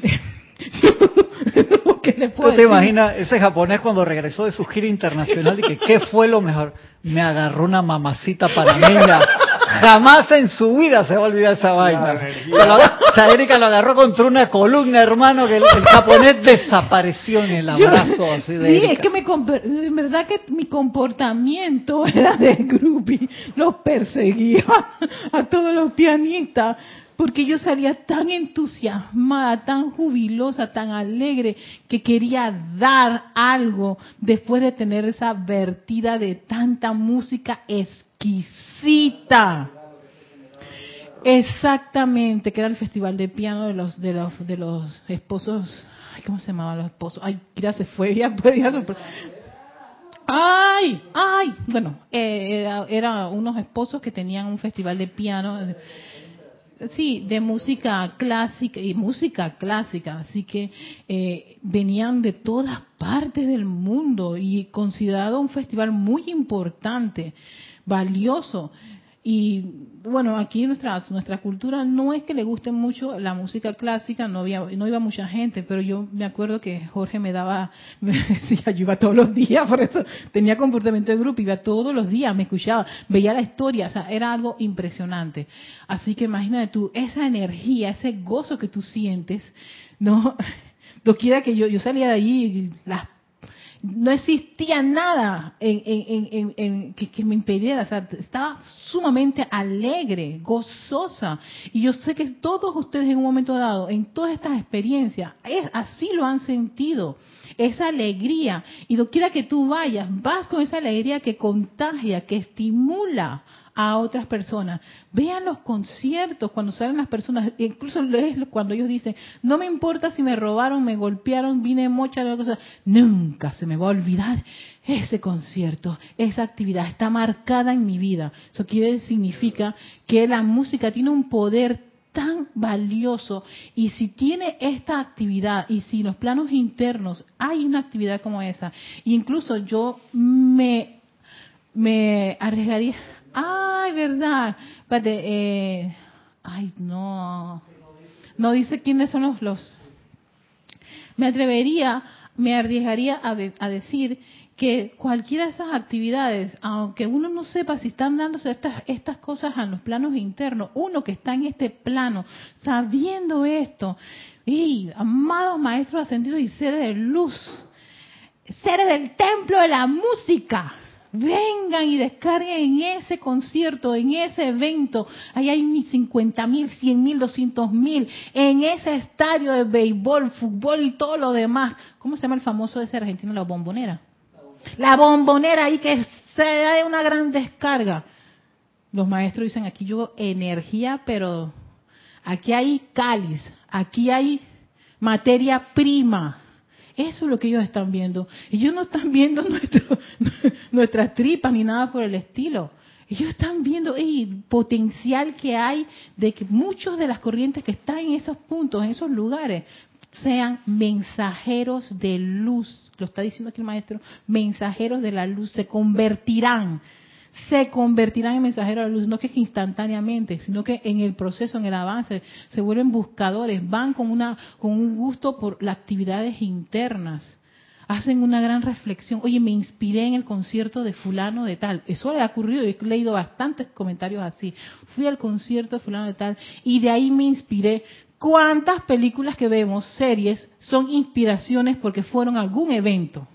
[SPEAKER 2] ¿Qué le puedo ¿Tú te imaginas ese japonés cuando regresó de su gira internacional y que qué fue lo mejor? Me agarró una mamacita panameña Jamás en su vida se va a olvidar esa vaina. Erika lo agarró contra una columna, hermano, que el, japonés desapareció en el abrazo así de
[SPEAKER 1] Sí, es que me, en verdad que mi comportamiento [LAUGHS] era de groupie. Los perseguía [LAUGHS] a todos los pianistas porque yo salía tan entusiasmada, tan jubilosa, tan alegre, que quería dar algo después de tener esa vertida de tanta música exquisita. Exactamente, que era el festival de piano de los de los de los esposos, ay, ¿cómo se llamaban los esposos? Ay, ya se fue, ya podía Ay, ay, bueno, eh, era, era unos esposos que tenían un festival de piano sí, de música clásica y música clásica, así que eh, venían de todas partes del mundo y considerado un festival muy importante, valioso. Y bueno, aquí nuestra nuestra cultura no es que le guste mucho la música clásica, no había no iba mucha gente, pero yo me acuerdo que Jorge me daba [LAUGHS] me decía, yo iba todos los días, por eso tenía comportamiento de grupo, iba todos los días, me escuchaba, veía la historia, o sea, era algo impresionante. Así que imagínate tú esa energía, ese gozo que tú sientes, no [LAUGHS] quiera que yo yo salía de allí las no existía nada en, que, me impidiera, estaba sumamente alegre, gozosa. Y yo sé que todos ustedes en un momento dado, en todas estas experiencias, es, así lo han sentido, esa alegría. Y lo quiera que tú vayas, vas con esa alegría que contagia, que estimula a otras personas. Vean los conciertos cuando salen las personas, incluso cuando ellos dicen, no me importa si me robaron, me golpearon, vine mocha, cosa, nunca se me va a olvidar ese concierto, esa actividad está marcada en mi vida. Eso quiere significa que la música tiene un poder tan valioso y si tiene esta actividad y si los planos internos hay una actividad como esa, incluso yo me arriesgaría Ay, verdad. eh, ay, no. No dice quiénes son los, los. Me atrevería, me arriesgaría a, a decir que cualquiera de esas actividades, aunque uno no sepa si están dándose estas, estas cosas a los planos internos, uno que está en este plano, sabiendo esto, y amados maestros ascendidos y seres de luz, seres del templo de la música, Vengan y descarguen en ese concierto, en ese evento. Ahí hay 50 mil, 100 mil, 200 mil. En ese estadio de béisbol, fútbol y todo lo demás. ¿Cómo se llama el famoso de ese argentino? La bombonera. La bombonera ahí que se da de una gran descarga. Los maestros dicen aquí yo energía, pero aquí hay cáliz, aquí hay materia prima eso es lo que ellos están viendo. Ellos no están viendo [LAUGHS] nuestro, nuestras tripas ni nada por el estilo. Ellos están viendo el potencial que hay de que muchos de las corrientes que están en esos puntos, en esos lugares, sean mensajeros de luz. Lo está diciendo aquí el maestro. Mensajeros de la luz se convertirán se convertirán en mensajeros de la luz, no que instantáneamente, sino que en el proceso, en el avance, se vuelven buscadores, van con, una, con un gusto por las actividades internas, hacen una gran reflexión, oye, me inspiré en el concierto de fulano de tal, eso le ha ocurrido, he leído bastantes comentarios así, fui al concierto de fulano de tal y de ahí me inspiré. ¿Cuántas películas que vemos, series, son inspiraciones porque fueron algún evento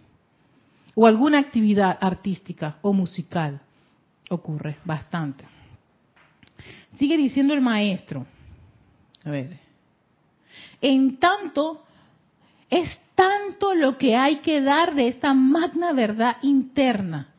[SPEAKER 1] o alguna actividad artística o musical? Ocurre bastante. Sigue diciendo el maestro. A ver. En tanto, es tan tanto lo que hay que dar de esta magna verdad interna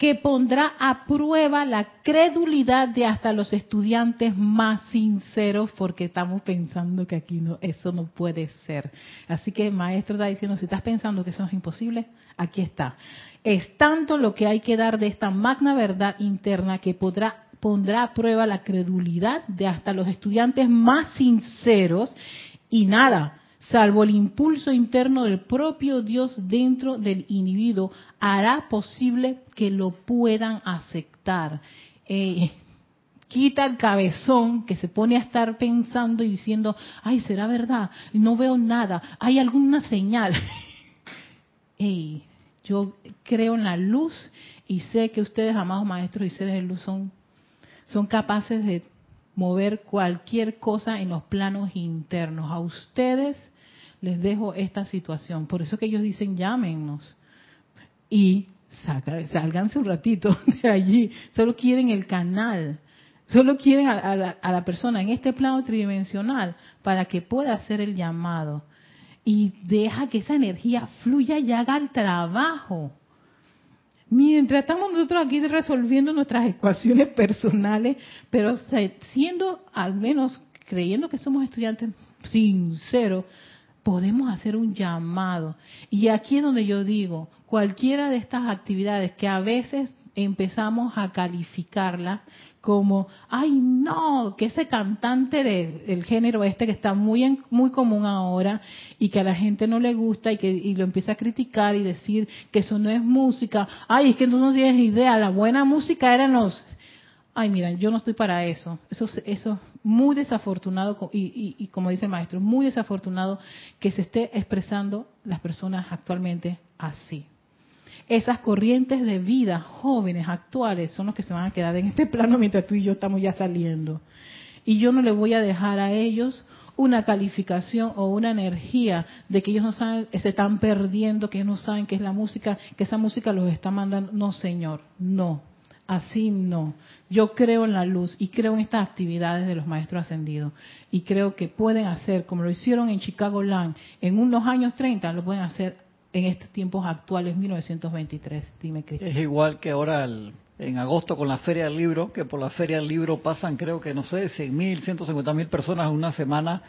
[SPEAKER 1] que pondrá a prueba la credulidad de hasta los estudiantes más sinceros porque estamos pensando que aquí no eso no puede ser. Así que maestro está diciendo, si estás pensando que eso es imposible, aquí está. Es tanto lo que hay que dar de esta magna verdad interna que podrá pondrá a prueba la credulidad de hasta los estudiantes más sinceros y nada, salvo el impulso interno del propio Dios dentro del individuo, hará posible que lo puedan aceptar. Eh, quita el cabezón que se pone a estar pensando y diciendo, ay, será verdad, no veo nada, hay alguna señal. [LAUGHS] yo creo en la luz y sé que ustedes, amados maestros y seres de luz, son, son capaces de mover cualquier cosa en los planos internos. A ustedes les dejo esta situación. Por eso que ellos dicen, llámenos. Y saca, sálganse un ratito [LAUGHS] de allí. Solo quieren el canal. Solo quieren a, la, a la persona en este plano tridimensional para que pueda hacer el llamado. Y deja que esa energía fluya y haga el trabajo. Mientras estamos nosotros aquí resolviendo nuestras ecuaciones [LAUGHS] personales, pero siendo al menos creyendo que somos estudiantes sinceros, podemos hacer un llamado. Y aquí es donde yo digo, cualquiera de estas actividades que a veces empezamos a calificarla como, ay no, que ese cantante del género este que está muy muy común ahora y que a la gente no le gusta y que y lo empieza a criticar y decir que eso no es música, ay es que tú no tienes idea, la buena música eran los ay, mira, yo no estoy para eso. Eso es muy desafortunado y, y, como dice el maestro, muy desafortunado que se esté expresando las personas actualmente así. Esas corrientes de vida jóvenes, actuales, son los que se van a quedar en este plano mientras tú y yo estamos ya saliendo. Y yo no le voy a dejar a ellos una calificación o una energía de que ellos no saben, se están perdiendo, que ellos no saben qué es la música, que esa música los está mandando. No, Señor, no así no. Yo creo en la luz y creo en estas actividades de los maestros ascendidos. Y creo que pueden hacer, como lo hicieron en Chicago Land en unos años 30, lo pueden hacer en estos tiempos actuales, 1923. Dime,
[SPEAKER 2] Es igual que ahora en agosto con la Feria del Libro, que por la Feria del Libro pasan, creo que, no sé, 100.000, 150.000 personas en una semana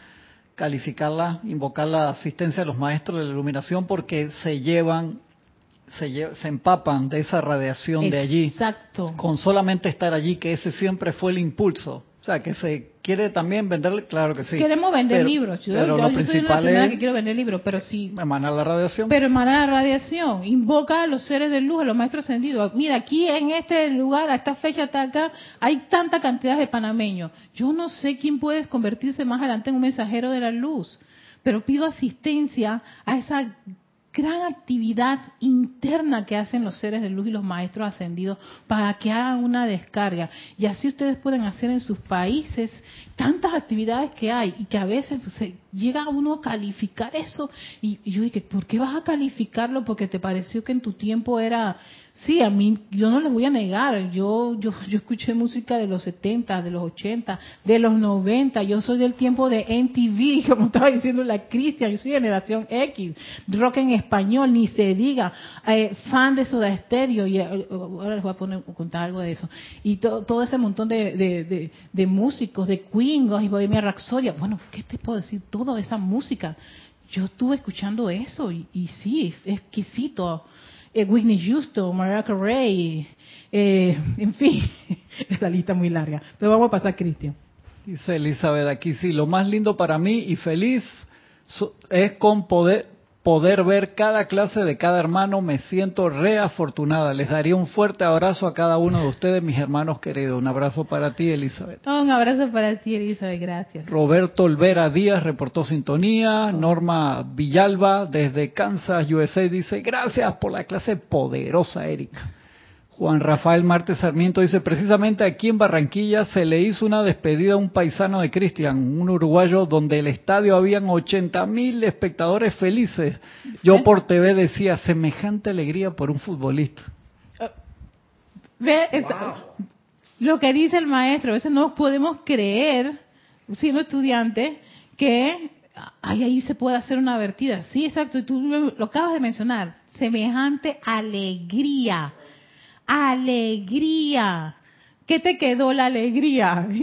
[SPEAKER 2] calificarla, invocar la asistencia de los maestros de la iluminación porque se llevan se, se empapan de esa radiación de allí.
[SPEAKER 1] Exacto.
[SPEAKER 2] Con solamente estar allí, que ese siempre fue el impulso. O sea, que se quiere también venderle, claro que sí.
[SPEAKER 1] Queremos vender libros. Yo,
[SPEAKER 2] pero lo principal
[SPEAKER 1] es que quiero vender libros, pero sí.
[SPEAKER 2] Emanar la radiación.
[SPEAKER 1] Pero emanar la radiación. Invoca a los seres de luz, a los maestros ascendidos. Mira, aquí en este lugar, a esta fecha, tal, acá, hay tanta cantidad de panameños. Yo no sé quién puede convertirse más adelante en un mensajero de la luz, pero pido asistencia a esa gran actividad interna que hacen los seres de luz y los maestros ascendidos para que hagan una descarga. Y así ustedes pueden hacer en sus países tantas actividades que hay y que a veces se llega uno a calificar eso. Y, y yo dije, ¿por qué vas a calificarlo? Porque te pareció que en tu tiempo era Sí, a mí, yo no les voy a negar, yo, yo, yo escuché música de los 70, de los 80, de los 90, yo soy del tiempo de MTV, [LAUGHS] como estaba diciendo la Cristian, yo soy generación X, rock en español, ni se diga, eh, fan de Soda Stereo, y eh, ahora les voy a poner, contar algo de eso, y todo ese montón de, de, de, músicos, de Queen, y Bohemia Rhapsody, bueno, ¿qué te puedo decir? Toda esa música, yo estuve escuchando eso, y, y sí, exquisito, eh, Whitney Houston, Mariah Carey, eh, en fin, [LAUGHS] esa lista muy larga. Pero vamos a pasar Cristian.
[SPEAKER 2] Dice Elizabeth aquí, sí, lo más lindo para mí y feliz es con poder, poder ver cada clase de cada hermano, me siento reafortunada. Les daría un fuerte abrazo a cada uno de ustedes, mis hermanos queridos. Un abrazo para ti, Elizabeth.
[SPEAKER 1] un abrazo para ti, Elizabeth, gracias.
[SPEAKER 2] Roberto Olvera Díaz reportó sintonía. Norma Villalba, desde Kansas, USA, dice, gracias por la clase poderosa, Erika. Juan Rafael Martes Sarmiento dice, precisamente aquí en Barranquilla se le hizo una despedida a un paisano de Cristian, un uruguayo, donde el estadio habían 80 mil espectadores felices. Yo por TV decía, semejante alegría por un futbolista.
[SPEAKER 1] Ve, lo que dice el maestro, a veces no podemos creer, siendo estudiante, que ahí, ahí se puede hacer una vertida. Sí, exacto, y tú lo acabas de mencionar. Semejante alegría. Alegría. ¿Qué te quedó la alegría? [LAUGHS]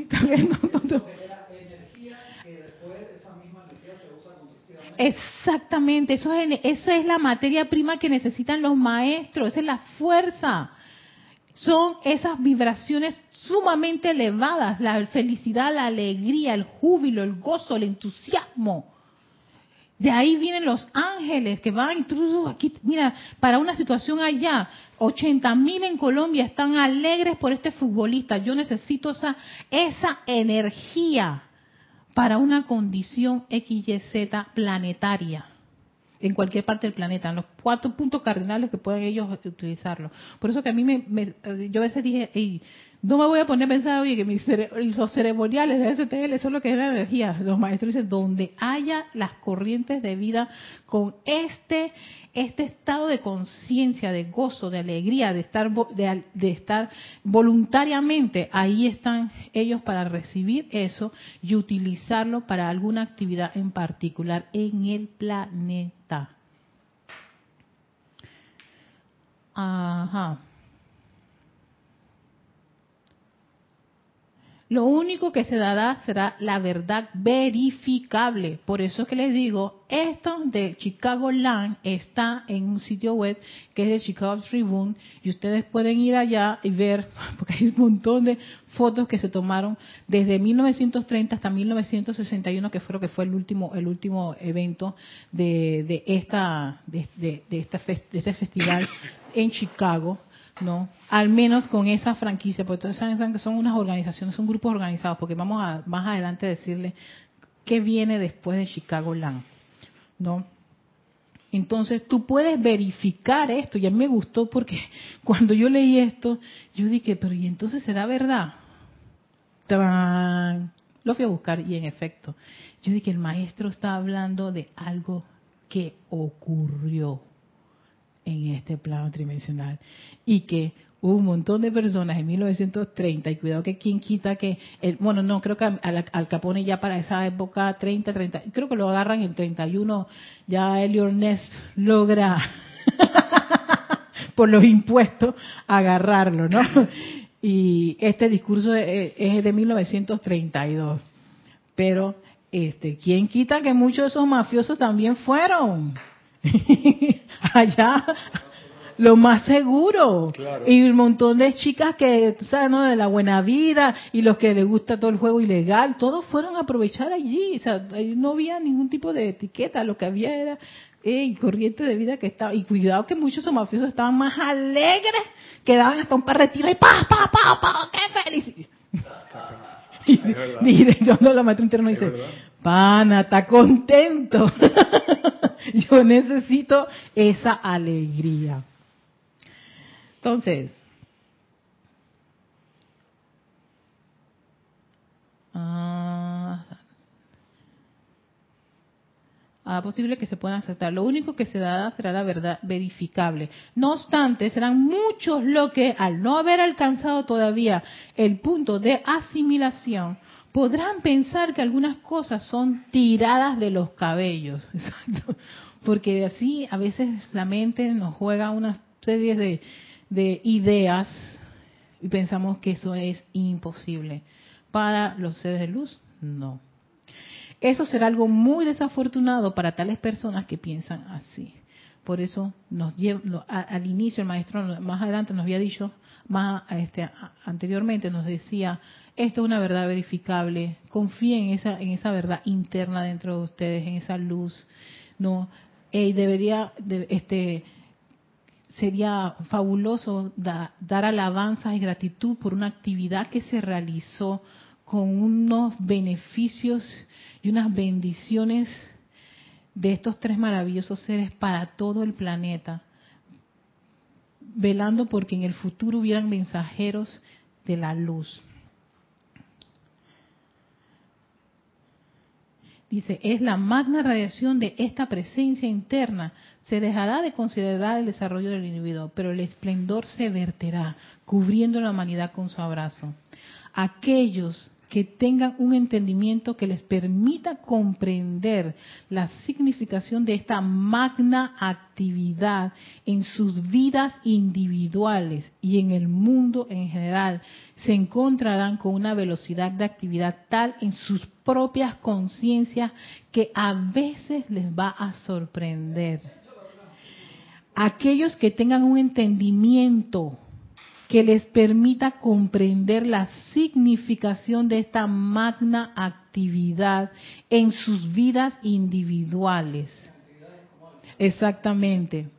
[SPEAKER 1] Exactamente, eso es, esa es la materia prima que necesitan los maestros, esa es la fuerza. Son esas vibraciones sumamente elevadas, la felicidad, la alegría, el júbilo, el gozo, el entusiasmo. De ahí vienen los ángeles que van incluso aquí, mira, para una situación allá, 80 mil en Colombia están alegres por este futbolista. Yo necesito esa, esa energía para una condición XYZ planetaria en cualquier parte del planeta, en los cuatro puntos cardinales que puedan ellos utilizarlo. Por eso que a mí me, yo a veces dije, no me voy a poner a pensar, oye, que mis los ceremoniales de STL son lo que da energía. Los maestros dicen, donde haya las corrientes de vida con este este estado de conciencia, de gozo, de alegría, de estar, de, estar voluntariamente, ahí están ellos para recibir eso y utilizarlo para alguna actividad en particular en el planeta. Ajá. Lo único que se dará será la verdad verificable. Por eso es que les digo, esto de Chicago Land está en un sitio web que es de Chicago Tribune y ustedes pueden ir allá y ver, [LAUGHS] porque hay un montón de fotos que se tomaron desde 1930 hasta 1961, que fue lo que fue el último, el último evento de, esta, de, de, de este festival en Chicago ¿no? Al menos con esa franquicia, porque ustedes saben que son unas organizaciones, son grupos organizados, porque vamos a más adelante a decirle qué viene después de Chicago Land, ¿no? Entonces tú puedes verificar esto, y a mí me gustó porque [LAUGHS] cuando yo leí esto, yo dije, pero ¿y entonces será verdad? Lo fui a buscar y en efecto, yo dije, el maestro está hablando de algo que ocurrió en este plano tridimensional. Y que hubo un montón de personas en 1930 y cuidado que quien quita que el, bueno no creo que al, Capone ya para esa época 30 30 creo que lo agarran en 31 ya Elior Ness logra [LAUGHS] por los impuestos agarrarlo no y este discurso es, es de 1932 pero este quién quita que muchos de esos mafiosos también fueron [LAUGHS] allá lo más seguro. Y un montón de chicas que, ¿sabes? ¿no? De la buena vida y los que les gusta todo el juego ilegal, todos fueron a aprovechar allí. O sea, no había ningún tipo de etiqueta, lo que había era corriente de vida que estaba. Y cuidado que muchos mafiosos estaban más alegres, que daban hasta un par de y pa, pa, pa, pa, qué feliz. [LAUGHS] y, y de la maestra interna dice, pana, está contento. [LAUGHS] Yo necesito esa alegría. Entonces, ah, ah, posible que se puedan aceptar. Lo único que se dará será la verdad verificable. No obstante, serán muchos los que, al no haber alcanzado todavía el punto de asimilación, podrán pensar que algunas cosas son tiradas de los cabellos, [LAUGHS] porque así a veces la mente nos juega una serie de, de ideas y pensamos que eso es imposible. Para los seres de luz, no. Eso será algo muy desafortunado para tales personas que piensan así. Por eso nos al inicio el maestro más adelante nos había dicho, más este, anteriormente nos decía, esto es una verdad verificable, confíen en esa, en esa verdad interna dentro de ustedes, en esa luz, no, y debería, este, sería fabuloso dar alabanzas y gratitud por una actividad que se realizó con unos beneficios y unas bendiciones de estos tres maravillosos seres para todo el planeta, velando porque en el futuro hubieran mensajeros de la luz. Dice, es la magna radiación de esta presencia interna. Se dejará de considerar el desarrollo del individuo, pero el esplendor se verterá, cubriendo la humanidad con su abrazo. Aquellos que tengan un entendimiento que les permita comprender la significación de esta magna actividad en sus vidas individuales y en el mundo en general, se encontrarán con una velocidad de actividad tal en sus propias conciencias que a veces les va a sorprender. Aquellos que tengan un entendimiento que les permita comprender la significación de esta magna actividad en sus vidas individuales. Exactamente.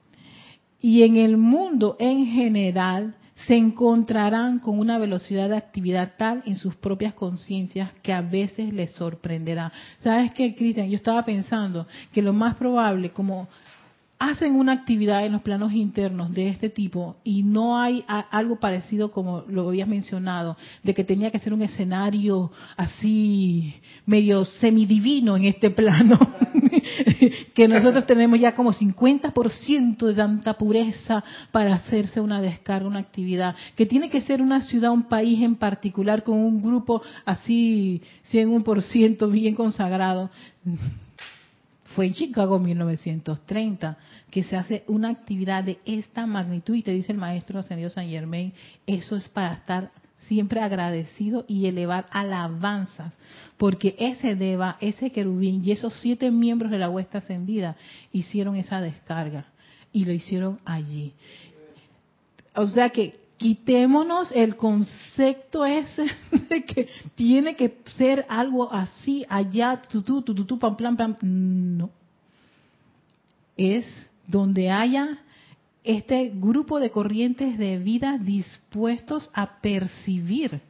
[SPEAKER 1] Y en el mundo en general se encontrarán con una velocidad de actividad tal en sus propias conciencias que a veces les sorprenderá. ¿Sabes qué, Cristian? Yo estaba pensando que lo más probable, como hacen una actividad en los planos internos de este tipo y no hay algo parecido como lo habías mencionado, de que tenía que ser un escenario así medio semidivino en este plano, [LAUGHS] que nosotros tenemos ya como 50% de tanta pureza para hacerse una descarga, una actividad, que tiene que ser una ciudad, un país en particular con un grupo así 100% bien consagrado fue en Chicago 1930 que se hace una actividad de esta magnitud y te dice el maestro ascendido San Germain, eso es para estar siempre agradecido y elevar alabanzas, porque ese Deva, ese querubín y esos siete miembros de la huesta ascendida hicieron esa descarga y lo hicieron allí. O sea que quitémonos el concepto ese [LAUGHS] de que tiene que ser algo así, allá, tu, tu, tu, pam, plan, pam. No. Es donde haya este grupo de corrientes de vida dispuestos a percibir,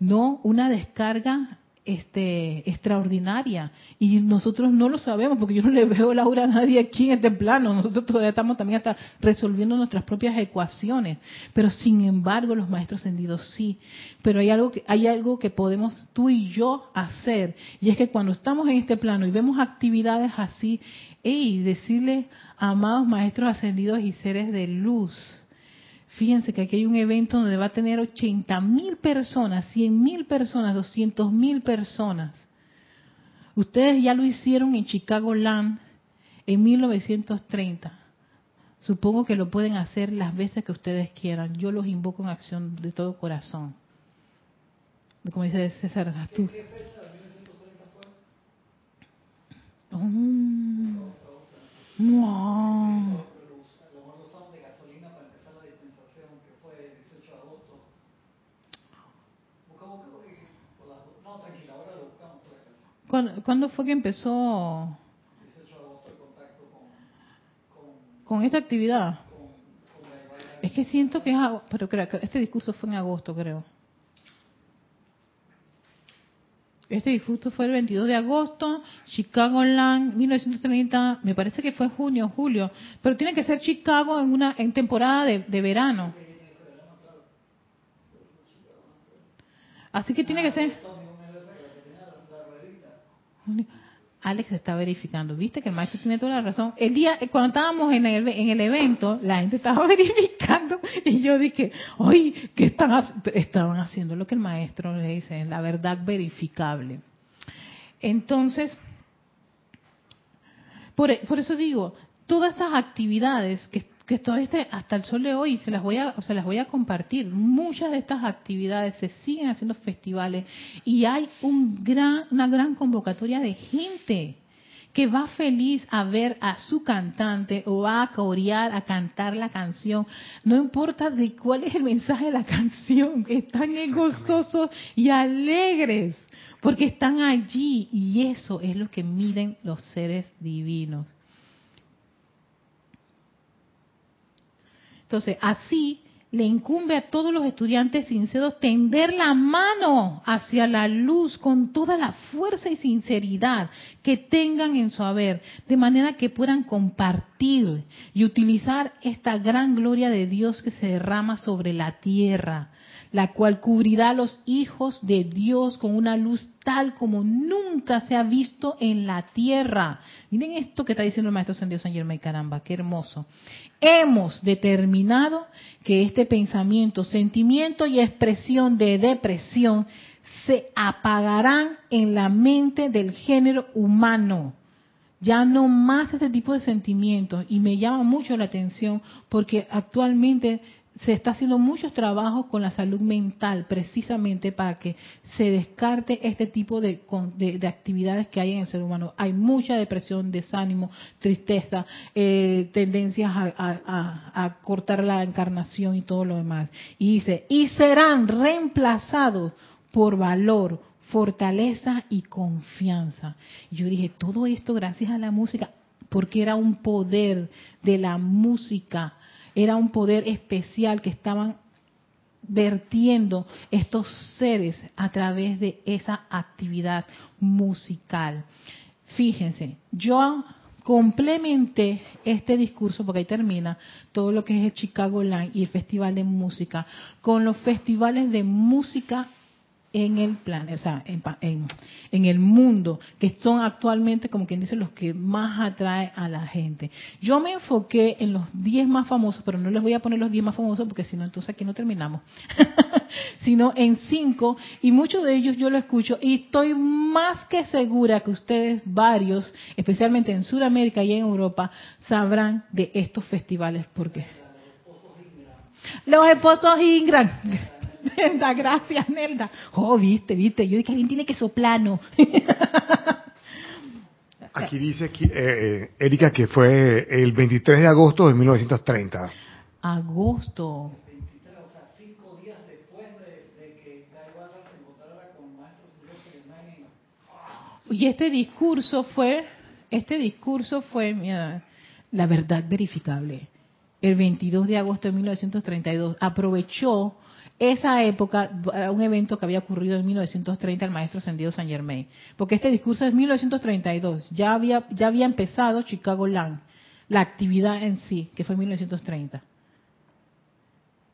[SPEAKER 1] no una descarga este, extraordinaria. Y nosotros no lo sabemos porque yo no le veo la aura a nadie aquí en este plano, nosotros todavía estamos también hasta resolviendo nuestras propias ecuaciones, pero sin embargo los maestros ascendidos sí, pero hay algo que hay algo que podemos tú y yo hacer. Y es que cuando estamos en este plano y vemos actividades así, y decirle amados maestros ascendidos y seres de luz, Fíjense que aquí hay un evento donde va a tener 80 mil personas, 100 mil personas, 200 mil personas. Ustedes ya lo hicieron en Chicago Land en 1930. Supongo que lo pueden hacer las veces que ustedes quieran. Yo los invoco en acción de todo corazón. Como dice César Gastú. ¿Qué fecha de 1930 fue?
[SPEAKER 2] wow.
[SPEAKER 1] ¿Cuándo, fue que empezó con, esta actividad? es que siento que es pero creo este discurso fue en agosto, creo. Este discurso fue el 22 de agosto, Chicago Land, 1930, me parece que fue junio, julio, pero tiene que ser Chicago en una en temporada de verano. Así que tiene que ser. Alex está verificando, viste que el maestro tiene toda la razón. El día, cuando estábamos en el, en el evento, la gente estaba [LAUGHS] verificando y yo dije, oye, ¿qué están, estaban haciendo? Lo que el maestro le dice, la verdad verificable. Entonces, por, por eso digo, todas esas actividades que que todo este, hasta el sol de hoy se las voy a se las voy a compartir muchas de estas actividades se siguen haciendo festivales y hay un gran una gran convocatoria de gente que va feliz a ver a su cantante o va a corear, a cantar la canción. No importa de cuál es el mensaje de la [LAUGHS] canción, que están gozosos y alegres, porque están allí y eso es lo que miden los seres divinos. Entonces, así le incumbe a todos los estudiantes sinceros tender la mano hacia la luz con toda la fuerza y sinceridad que tengan en su haber, de manera que puedan compartir y utilizar esta gran gloria de Dios que se derrama sobre la tierra, la cual cubrirá a los hijos de Dios con una luz tal como nunca se ha visto en la tierra. Miren esto que está diciendo el maestro San Dios San Germán, caramba, qué hermoso. Hemos determinado que este pensamiento, sentimiento y expresión de depresión se apagarán en la mente del género humano. Ya no más ese tipo de sentimientos. Y me llama mucho la atención porque actualmente se está haciendo muchos trabajos con la salud mental precisamente para que se descarte este tipo de, actividades que hay en el ser humano. Hay mucha depresión, desánimo, tristeza, eh, tendencias a, a, cortar la encarnación y todo lo demás. Y dice, y serán reemplazados por valor, fortaleza y confianza. yo dije, todo esto gracias a la música, porque era un poder de la música era un poder especial que estaban vertiendo estos seres a través de esa actividad musical. Fíjense, yo complementé este discurso, porque ahí termina todo lo que es el Chicago Line y el Festival de Música, con los festivales de música en el plan, o sea, en, en, el mundo, que son actualmente, como quien dice, los que más atrae a la gente. Yo me enfoqué en los 10 más famosos, pero no les voy a poner los 10 más famosos porque si no, entonces aquí no terminamos, [LAUGHS] sino en 5, y muchos de ellos yo lo escucho y estoy más que segura que ustedes, varios, especialmente en Sudamérica y en Europa, sabrán de estos festivales. ¿Por qué? Los esposos Ingram. Nelda, gracias, Nelda. Oh, viste, viste. Yo dije, alguien tiene que soplano. [LAUGHS]
[SPEAKER 4] Aquí dice eh, eh, Erika que fue el 23 de agosto de 1930.
[SPEAKER 1] Agosto. Y este discurso fue, este discurso fue, mira, la verdad verificable. El 22 de agosto de 1932 aprovechó esa época, un evento que había ocurrido en 1930 el maestro ascendido San Germain. Porque este discurso es 1932, ya había, ya había empezado Chicago Land, la actividad en sí, que fue en 1930.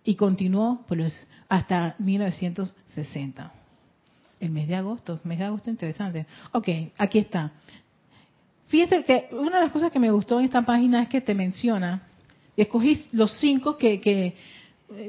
[SPEAKER 1] Y continuó pues, hasta 1960. El mes de agosto, mes de agosto interesante. Ok, aquí está. Fíjense que una de las cosas que me gustó en esta página es que te menciona, escogí los cinco que, que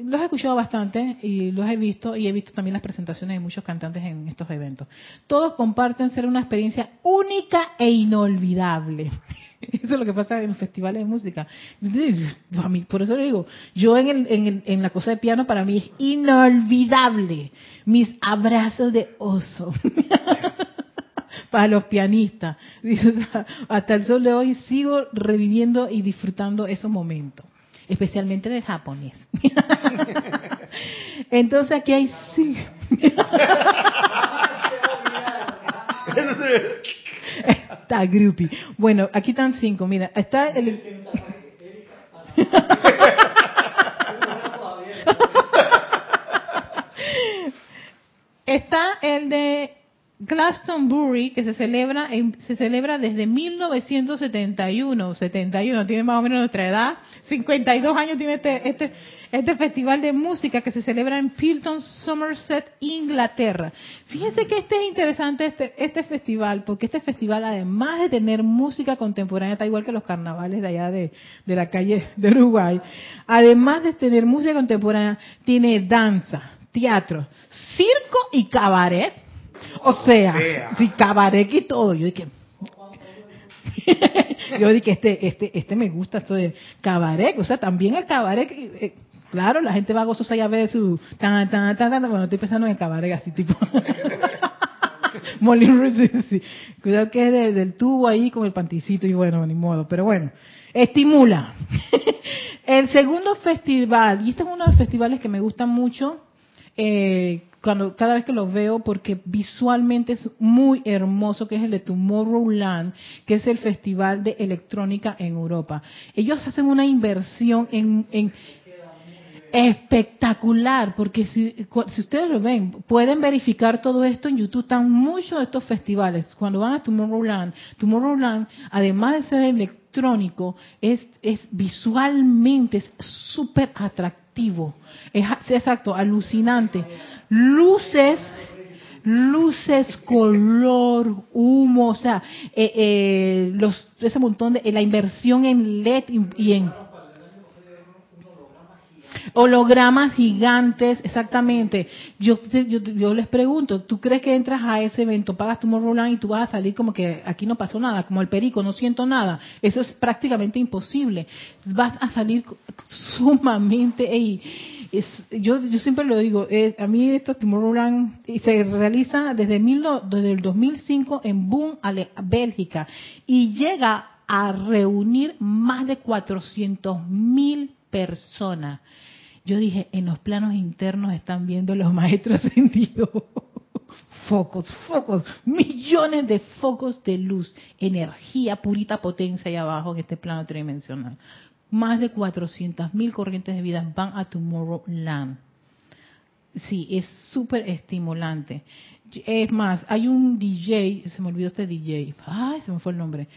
[SPEAKER 1] los he escuchado bastante y los he visto y he visto también las presentaciones de muchos cantantes en estos eventos. Todos comparten ser una experiencia única e inolvidable. [LAUGHS] Eso es lo que pasa en los festivales de música. [LAUGHS] Por eso le digo, yo en, el, en, en la cosa de piano para mí es inolvidable. Mis abrazos de oso. [LAUGHS] para los pianistas. Hasta el sol de hoy sigo reviviendo y disfrutando esos momentos especialmente de japonés. [LAUGHS] Entonces aquí hay sí. Está groupie. Bueno, aquí están cinco. Mira, está el. [LAUGHS] está el de Glastonbury, que se celebra se celebra desde 1971, 71, tiene más o menos nuestra edad, 52 años tiene este, este, este festival de música que se celebra en Pilton, Somerset, Inglaterra. Fíjense que este es interesante, este, este festival, porque este festival, además de tener música contemporánea, está igual que los carnavales de allá de, de la calle de Uruguay, además de tener música contemporánea, tiene danza, teatro, circo y cabaret o sea, si cabaret y todo. Yo dije, [LAUGHS] yo dije, este, este, este me gusta esto de cabaret. O sea, también el cabaret, eh, claro, la gente va gozosa ya a ver su tan, tan, tan, tan, bueno, estoy pensando en el cabaret así tipo. [LAUGHS] Molin sí. Cuidado que es del tubo ahí con el panticito y bueno, ni modo. Pero bueno, estimula. [LAUGHS] el segundo festival, y este es uno de los festivales que me gustan mucho, eh, cuando cada vez que lo veo porque visualmente es muy hermoso que es el de Tomorrowland que es el festival de electrónica en Europa. Ellos hacen una inversión en, espectacular, porque si, si ustedes lo ven, pueden verificar todo esto en YouTube. Están muchos de estos festivales. Cuando van a Tomorrowland, Tomorrowland, además de ser electrónico, es, es visualmente es súper atractivo. Es exacto, alucinante. Luces, luces, color, humo, o sea, eh, eh, los, ese montón de la inversión en LED y en hologramas gigantes, exactamente. Yo, yo, yo les pregunto, ¿tú crees que entras a ese evento, pagas tu Tomorrowland y tú vas a salir como que aquí no pasó nada, como el perico, no siento nada? Eso es prácticamente imposible. Vas a salir sumamente, ey, yo, yo siempre lo digo, eh, a mí esto Tomorrowland y se realiza desde, mil, desde el 2005 en Boom, Ale- Bélgica, y llega a reunir más de 400 mil personas. Yo dije, en los planos internos están viendo los maestros [LAUGHS] ascendidos. Focos, focos, millones de focos de luz, energía, purita potencia ahí abajo en este plano tridimensional. Más de 400 mil corrientes de vida van a Tomorrowland. Sí, es súper estimulante. Es más, hay un DJ, se me olvidó este DJ, ay, se me fue el nombre.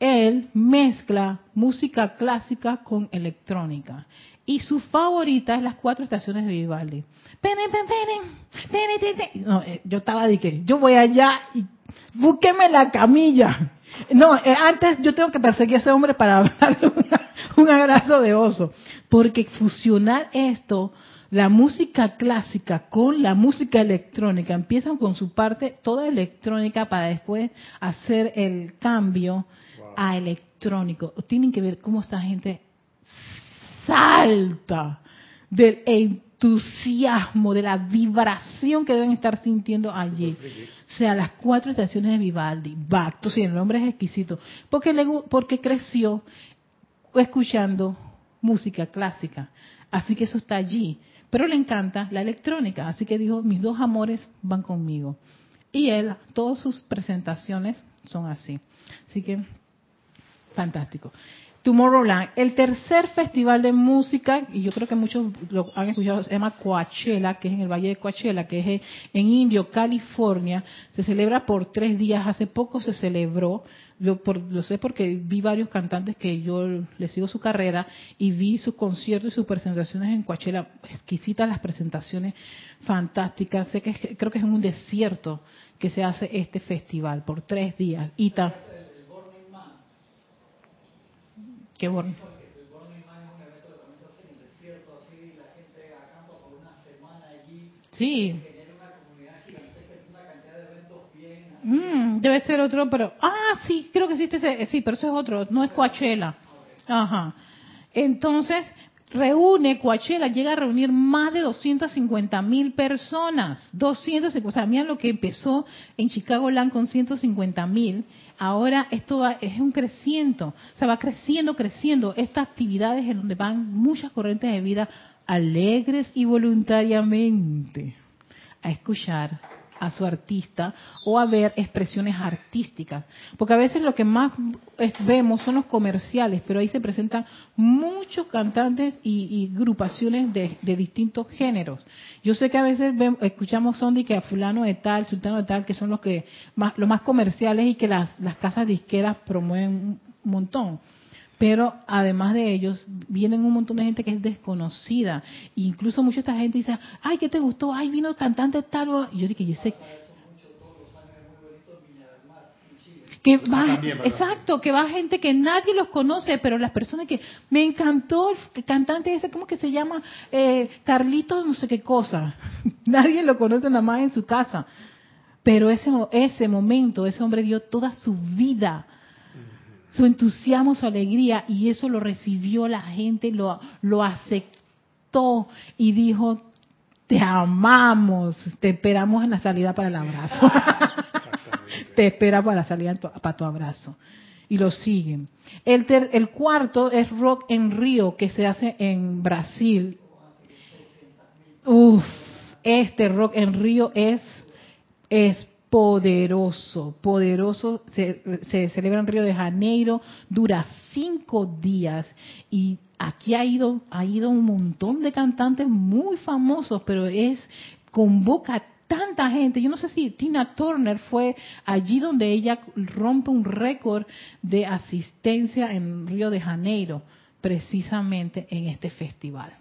[SPEAKER 1] Él mezcla música clásica con electrónica. Y su favorita es las cuatro estaciones de Vivaldi. Pene, pene, pene, pene, pene, pene. No, eh, yo estaba de que yo voy allá y búsqueme la camilla. No, eh, antes yo tengo que perseguir a ese hombre para [LAUGHS] darle una- un abrazo de oso. Porque fusionar esto, la música clásica con la música electrónica, empiezan con su parte toda electrónica para después hacer el cambio a electrónico. Tienen que ver cómo esta gente salta del entusiasmo, de la vibración que deben estar sintiendo allí. O sea, las cuatro estaciones de Vivaldi, Bach, sí, el nombre es exquisito, porque, le, porque creció escuchando música clásica. Así que eso está allí. Pero le encanta la electrónica, así que dijo, mis dos amores van conmigo. Y él, todas sus presentaciones son así. Así que, fantástico. Tomorrowland, el tercer festival de música, y yo creo que muchos lo han escuchado, se llama Coachella, que es en el Valle de Coachella, que es en- Indio, California. Se celebra por tres días. Hace poco se celebró, yo por- lo sé porque vi varios cantantes que yo les sigo su carrera y vi sus conciertos y sus presentaciones en Coachella. Exquisitas las presentaciones, fantásticas. Sé que creo que es en un desierto que se hace este festival por tres días. Y ta- Qué bueno. Sí. Mm, debe ser otro, pero ah, sí, creo que existe ese, sí, pero eso es otro, no es Coachella. Ajá. Entonces reúne Coachella, llega a reunir más de 250 mil personas. 250, o sea, mira lo que empezó en Chicago Land con 150 mil. Ahora esto va, es un creciendo, o sea, va creciendo, creciendo. Estas actividades en donde van muchas corrientes de vida alegres y voluntariamente a escuchar a su artista o a ver expresiones artísticas. Porque a veces lo que más vemos son los comerciales, pero ahí se presentan muchos cantantes y, y agrupaciones de, distintos géneros. Yo sé que a veces vem- escuchamos son de que a fulano de tal, sultano de tal, que son los que más, los más comerciales y que las, las casas disqueras promueven un montón. Pero además de ellos, vienen un montón de gente que es desconocida. E incluso mucha esta gente dice, ay, ¿qué te gustó? Ay, vino cantante tal. Y yo dije, yo sé... Que va,
[SPEAKER 4] también, ¿verdad?
[SPEAKER 1] exacto, que va gente que nadie los conoce, pero las personas que me encantó el cantante ese, ¿cómo que se llama? Eh, Carlitos, no sé qué cosa. [LAUGHS] nadie lo conoce nada más en su casa. Pero ese, ese momento, ese hombre dio toda su vida su entusiasmo, su alegría, y eso lo recibió la gente, lo, lo aceptó y dijo, te amamos, te esperamos en la salida para el abrazo. [LAUGHS] te espera para la salida para tu abrazo. Y lo siguen. El, ter- el cuarto es Rock en Río, que se hace en Brasil. Uf, este Rock en Río es poderoso, poderoso. Se, celebra en Río de Janeiro, dura cinco días y aquí ha ido, ha ido un montón de cantantes muy famosos, pero es convoca tanta gente. Yo no sé si Tina Turner fue allí donde ella rompe un récord de asistencia en Río de Janeiro, precisamente en este festival.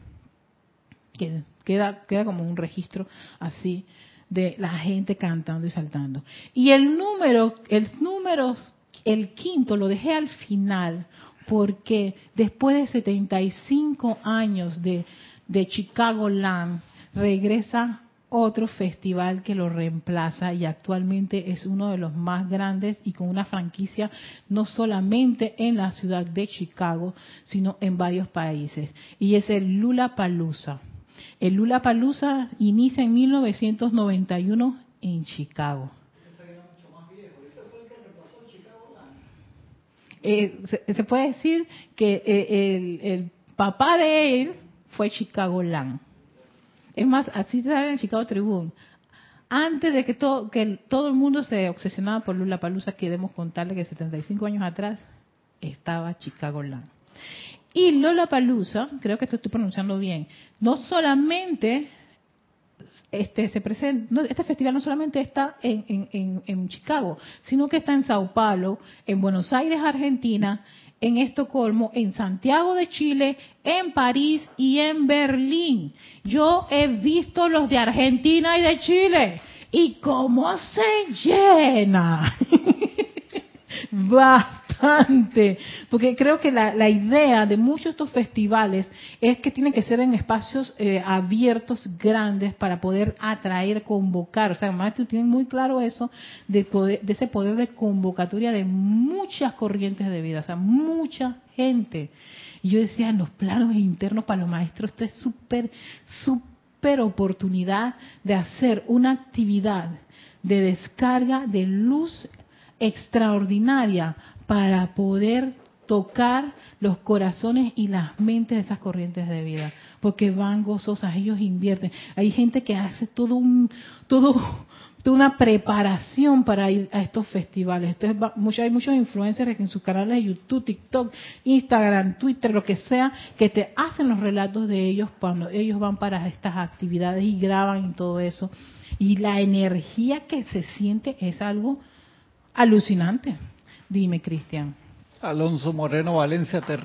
[SPEAKER 1] Queda, queda como un registro así de la gente cantando y saltando. Y el número, el número, el quinto lo dejé al final, porque después de 75 años de, de Chicago Land, regresa otro festival que lo reemplaza y actualmente es uno de los más grandes y con una franquicia no solamente en la ciudad de Chicago, sino en varios países. Y es el Lula Palusa. El Lula Palusa inicia en 1991 en Chicago. Eh, se, puede decir que eh, el, el, papá de él fue Chicago Land. Es más, así sale en Chicago Tribune. Antes de que todo, que todo el mundo se obsesionaba por Lula Palusa, queremos contarle que 75 años atrás estaba Chicago Land. Y Lola Palusa, creo que esto estoy pronunciando bien, no solamente este se presenta, este festival no solamente está en, Chicago, sino que está en Sao Paulo, en Buenos Aires, Argentina, en Estocolmo, en Santiago de Chile, en París y en Berlín. Yo he visto los de Argentina y de Chile. ¿Y cómo se llena? [LAUGHS] Va porque creo que la, idea de muchos de estos festivales es que tienen que ser en espacios eh, abiertos, grandes, para poder atraer, convocar. O sea, maestros tienen muy claro eso de, de ese poder de convocatoria de muchas corrientes de vida, o sea, mucha gente. Y yo decía, en los planos internos para los maestros, esto es súper, súper oportunidad de hacer una actividad de descarga de luz extraordinaria para poder tocar los corazones y las mentes de esas corrientes de vida, porque van gozosas, ellos invierten. Hay gente que hace todo un, todo, toda una preparación para ir a estos festivales. Entonces, hay muchos influencers en sus canales de YouTube, TikTok, Instagram, Twitter, lo que sea, que te hacen los relatos de ellos cuando ellos van para estas actividades y graban y todo eso. Y la energía que se siente es algo alucinante. Dime, Cristian.
[SPEAKER 2] Alonso Moreno Valencia te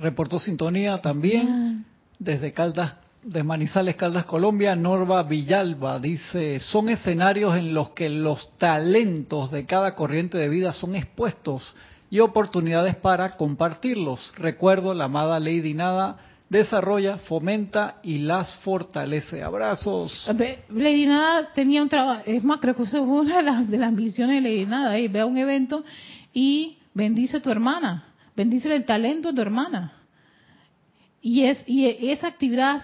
[SPEAKER 2] reportó sintonía también desde Caldas, de Manizales, Caldas, Colombia. Norva Villalba dice, son escenarios en los que los talentos de cada corriente de vida son expuestos y oportunidades para compartirlos. Recuerdo la amada Lady Nada desarrolla, fomenta y las fortalece. Abrazos.
[SPEAKER 1] Lady Nada tenía un trabajo, es más, creo que fue una de las, de las misiones de Lady Nada, ve a un evento y bendice a tu hermana, bendice el talento de tu hermana. Y, es, y esa actividad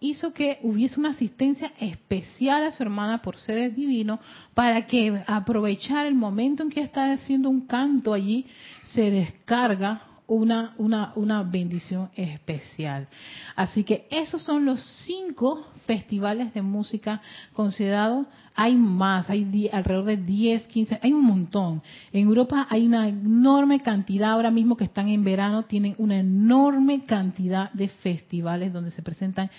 [SPEAKER 1] hizo que hubiese una asistencia especial a su hermana por ser divino para que aprovechar el momento en que está haciendo un canto allí, se descarga una, una, una bendición especial. Así que esos son los cinco festivales de música considerados. Hay más, hay alrededor de 10, 15, hay un montón. En Europa hay una enorme cantidad, ahora mismo que están en verano, tienen una enorme cantidad de festivales donde se presentan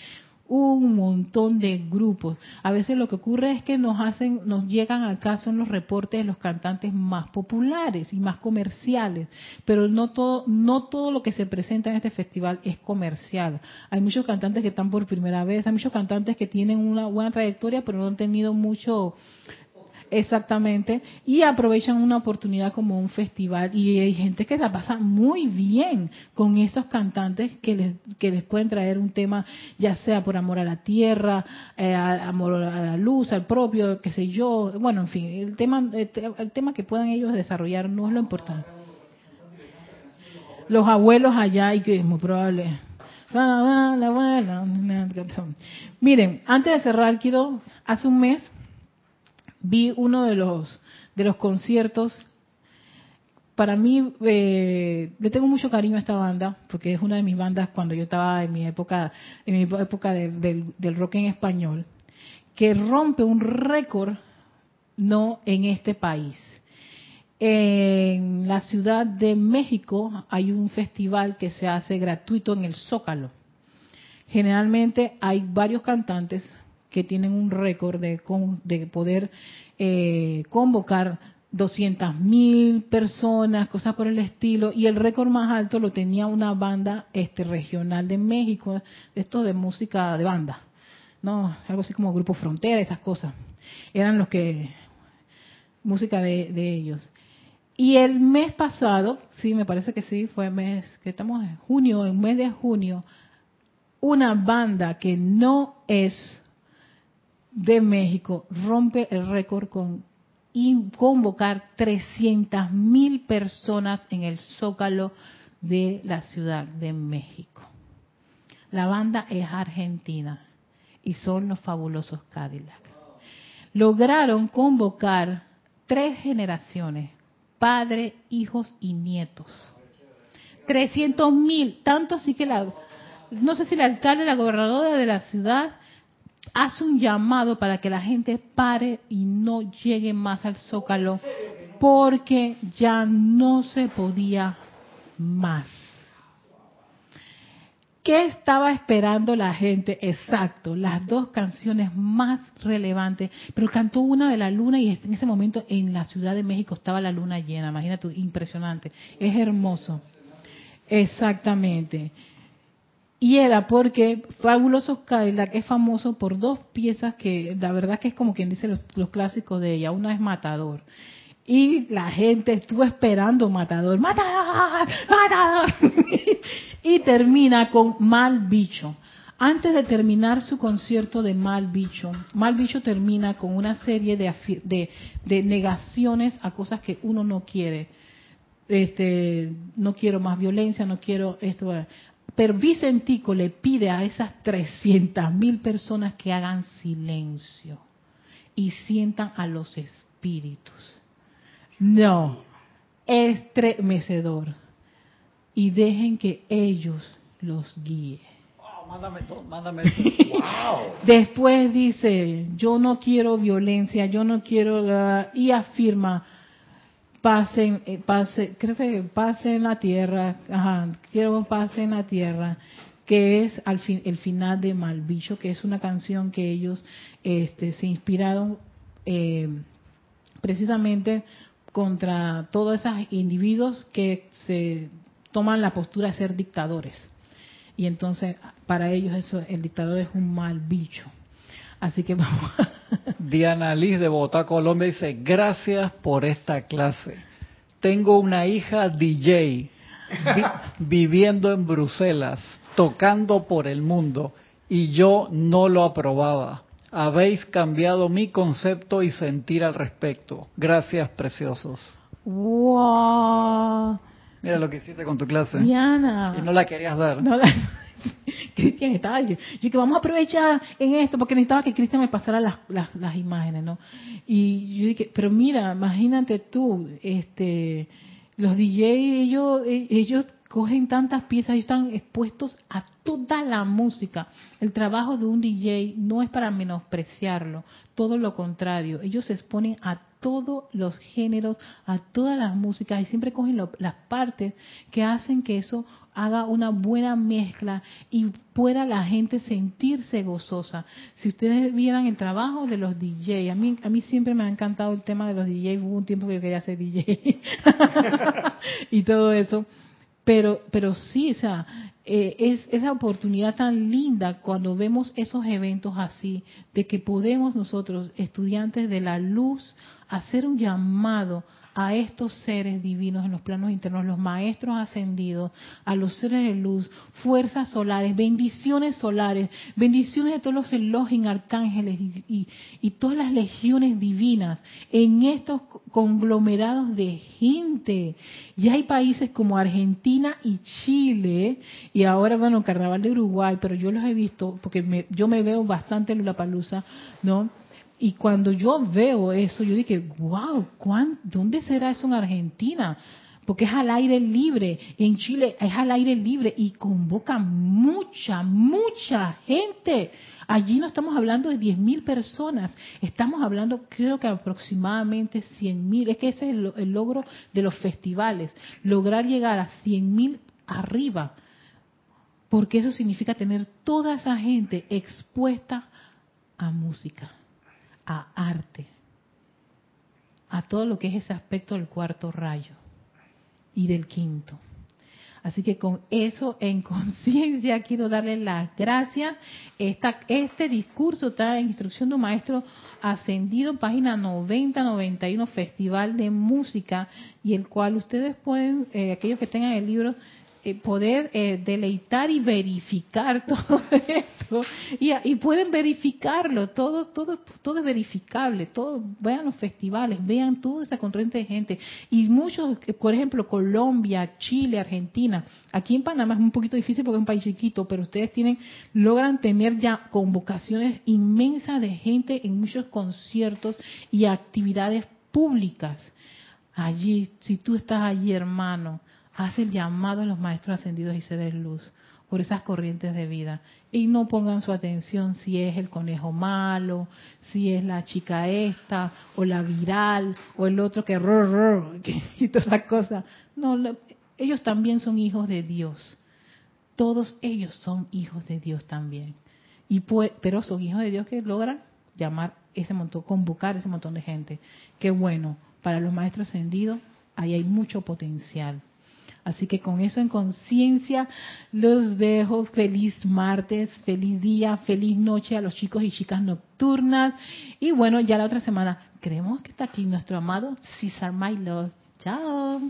[SPEAKER 1] un montón de grupos. A veces lo que ocurre es que nos hacen, nos llegan al caso en los reportes de los cantantes más populares y más comerciales, pero no todo, no todo lo que se presenta en este festival es comercial. Hay muchos cantantes que están por primera vez, hay muchos cantantes que tienen una buena trayectoria, pero no han tenido mucho Exactamente. Y aprovechan una oportunidad como un festival y hay gente que la pasa muy bien con estos cantantes que les, que les pueden traer un tema, ya sea por amor a la tierra, eh, amor a la luz, al propio, qué sé yo. Bueno, en fin, el tema, el tema que puedan ellos desarrollar no es lo importante. Los abuelos allá y que es muy probable. Miren, antes de cerrar, quiero, hace un mes vi uno de los, de los conciertos. Para mí, eh, le tengo mucho cariño a esta banda, porque es una de mis bandas cuando yo estaba en mi época, en mi época del, del rock en español, que rompe un récord no en este país. En la Ciudad de México hay un festival que se hace gratuito en el Zócalo. Generalmente hay varios cantantes que tienen un récord de, de poder eh, convocar 200 mil personas, cosas por el estilo, y el récord más alto lo tenía una banda este regional de México, esto de música de banda, no, algo así como Grupo Frontera, esas cosas, eran los que música de, de ellos. Y el mes pasado, sí, me parece que sí, fue mes, que estamos en junio, en mes de junio, una banda que no es de México rompe el récord con convocar 300 mil personas en el zócalo de la Ciudad de México. La banda es argentina y son los fabulosos Cadillac. Lograron convocar tres generaciones, padres, hijos y nietos. 300 mil, tanto así que la, no sé si el alcalde, la gobernadora de la ciudad hace un llamado para que la gente pare y no llegue más al zócalo porque ya no se podía más. ¿Qué estaba esperando la gente? Exacto, las dos canciones más relevantes. Pero cantó una de la luna y en ese momento en la Ciudad de México estaba la luna llena. Imagínate, impresionante. Es hermoso. Exactamente. Y era porque Fabuloso Cadillac es famoso por dos piezas que la verdad que es como quien dice los, clásicos de ella. Una es Matador. Y la gente estuvo esperando Matador, Matador, Matador. [LAUGHS] y termina con Mal Bicho. Antes de terminar su concierto de Mal Bicho, Mal Bicho termina con una serie de, de, de negaciones a cosas que uno no quiere. Este, no quiero más violencia, no quiero esto. Pero Vicentico le pide a esas 300 mil personas que hagan silencio y sientan a los espíritus. No, estremecedor. Y dejen que ellos los guíen.
[SPEAKER 2] mándame todo, mándame [LAUGHS]
[SPEAKER 1] Después dice, yo no quiero violencia, yo no quiero... y afirma, pasen, eh, pase, creo que pase en la tierra, ajá, quiero pase en la tierra, que es al fin, el final de Malbicho, que es una canción que ellos este, se inspiraron eh, precisamente contra todos esos individuos que se toman la postura de ser dictadores. Y entonces, para ellos eso, el dictador es un mal bicho. Así que vamos. [LAUGHS]
[SPEAKER 2] Diana Liz de Bogotá, Colombia dice, gracias por esta clase. Tengo una hija DJ viviendo en Bruselas, tocando por el mundo, y yo no lo aprobaba. Habéis cambiado mi concepto y sentir al respecto. Gracias, preciosos.
[SPEAKER 1] ¡Wow!
[SPEAKER 2] Mira lo que hiciste con tu clase.
[SPEAKER 1] Diana.
[SPEAKER 2] Y no la querías dar.
[SPEAKER 1] No la... [LAUGHS] Cristian estaba yo, yo que vamos a aprovechar en esto porque necesitaba que Cristian me pasara las, las, imágenes, ¿no? Y yo dije, pero mira, imagínate tú, este, los DJ ellos ellos cogen tantas piezas y están expuestos a toda la música. El trabajo de un DJ no es para menospreciarlo, todo lo contrario. Ellos se exponen a todos los géneros, a todas las músicas y siempre cogen las partes que hacen que eso haga una buena mezcla y pueda la gente sentirse gozosa. Si ustedes vieran el trabajo de los DJ, a mí, a mí siempre me ha encantado el tema de los DJ, hubo un tiempo que yo quería ser DJ [LAUGHS] y todo eso pero, pero sí, o sea, eh, es esa oportunidad tan linda cuando vemos esos eventos así, de que podemos nosotros, estudiantes de la luz, hacer un llamado a estos seres divinos en los planos internos, los maestros ascendidos, a los seres de luz, fuerzas solares, bendiciones solares, bendiciones de todos los Elohim, arcángeles y, y, todas las legiones divinas en estos conglomerados de gente. Ya hay países como Argentina y Chile, y ahora, bueno, Carnaval de Uruguay, pero yo los he visto, porque yo me veo bastante en Palusa, ¿no? Y cuando yo veo eso, yo dije, wow, ¿dónde será eso en Argentina? porque es al aire libre. En Chile es al aire libre y convoca mucha, mucha gente. Allí no estamos hablando de 10.000 personas, estamos hablando creo que aproximadamente 100.000. Es que ese es el, el, logro de los festivales, lograr llegar a 100.000 arriba, porque eso significa tener toda esa gente expuesta a música, a arte, a todo lo que es ese aspecto del cuarto rayo y del quinto. Así que con eso en [LAUGHS] conciencia quiero darle las gracias. Esta, este discurso está en instrucción de un maestro ascendido, página 90-91, Festival de Música, y el cual ustedes pueden, eh, aquellos que tengan el libro, eh, poder eh, deleitar y verificar [LAUGHS] todo esto. Y, pueden verificarlo todo todo todo es verificable todo vean los festivales vean toda esa corriente de gente. Y muchos por ejemplo Colombia Chile Argentina. Aquí en Panamá es un poquito difícil porque es un país chiquito pero ustedes tienen logran tener ya convocaciones inmensas de gente en muchos conciertos y actividades públicas. Allí si tú estás allí hermano hace el llamado a los maestros ascendidos y seres luz por esas corrientes de vida y no pongan su atención si es el conejo malo, si es la chica esta o la viral o el otro que rrr, que [LAUGHS] y todas esas cosas. No, ellos también son hijos de Dios. Todos ellos son hijos de Dios también. Y pues, pero son hijos de Dios que logran llamar ese montón, convocar ese montón de gente. Qué bueno, para los maestros ascendidos ahí hay mucho potencial. Así que con eso en conciencia los dejo. Feliz martes, feliz día, feliz noche a los chicos y chicas nocturnas. Y bueno, ya la otra semana creemos que está aquí nuestro amado César My Love. Chao.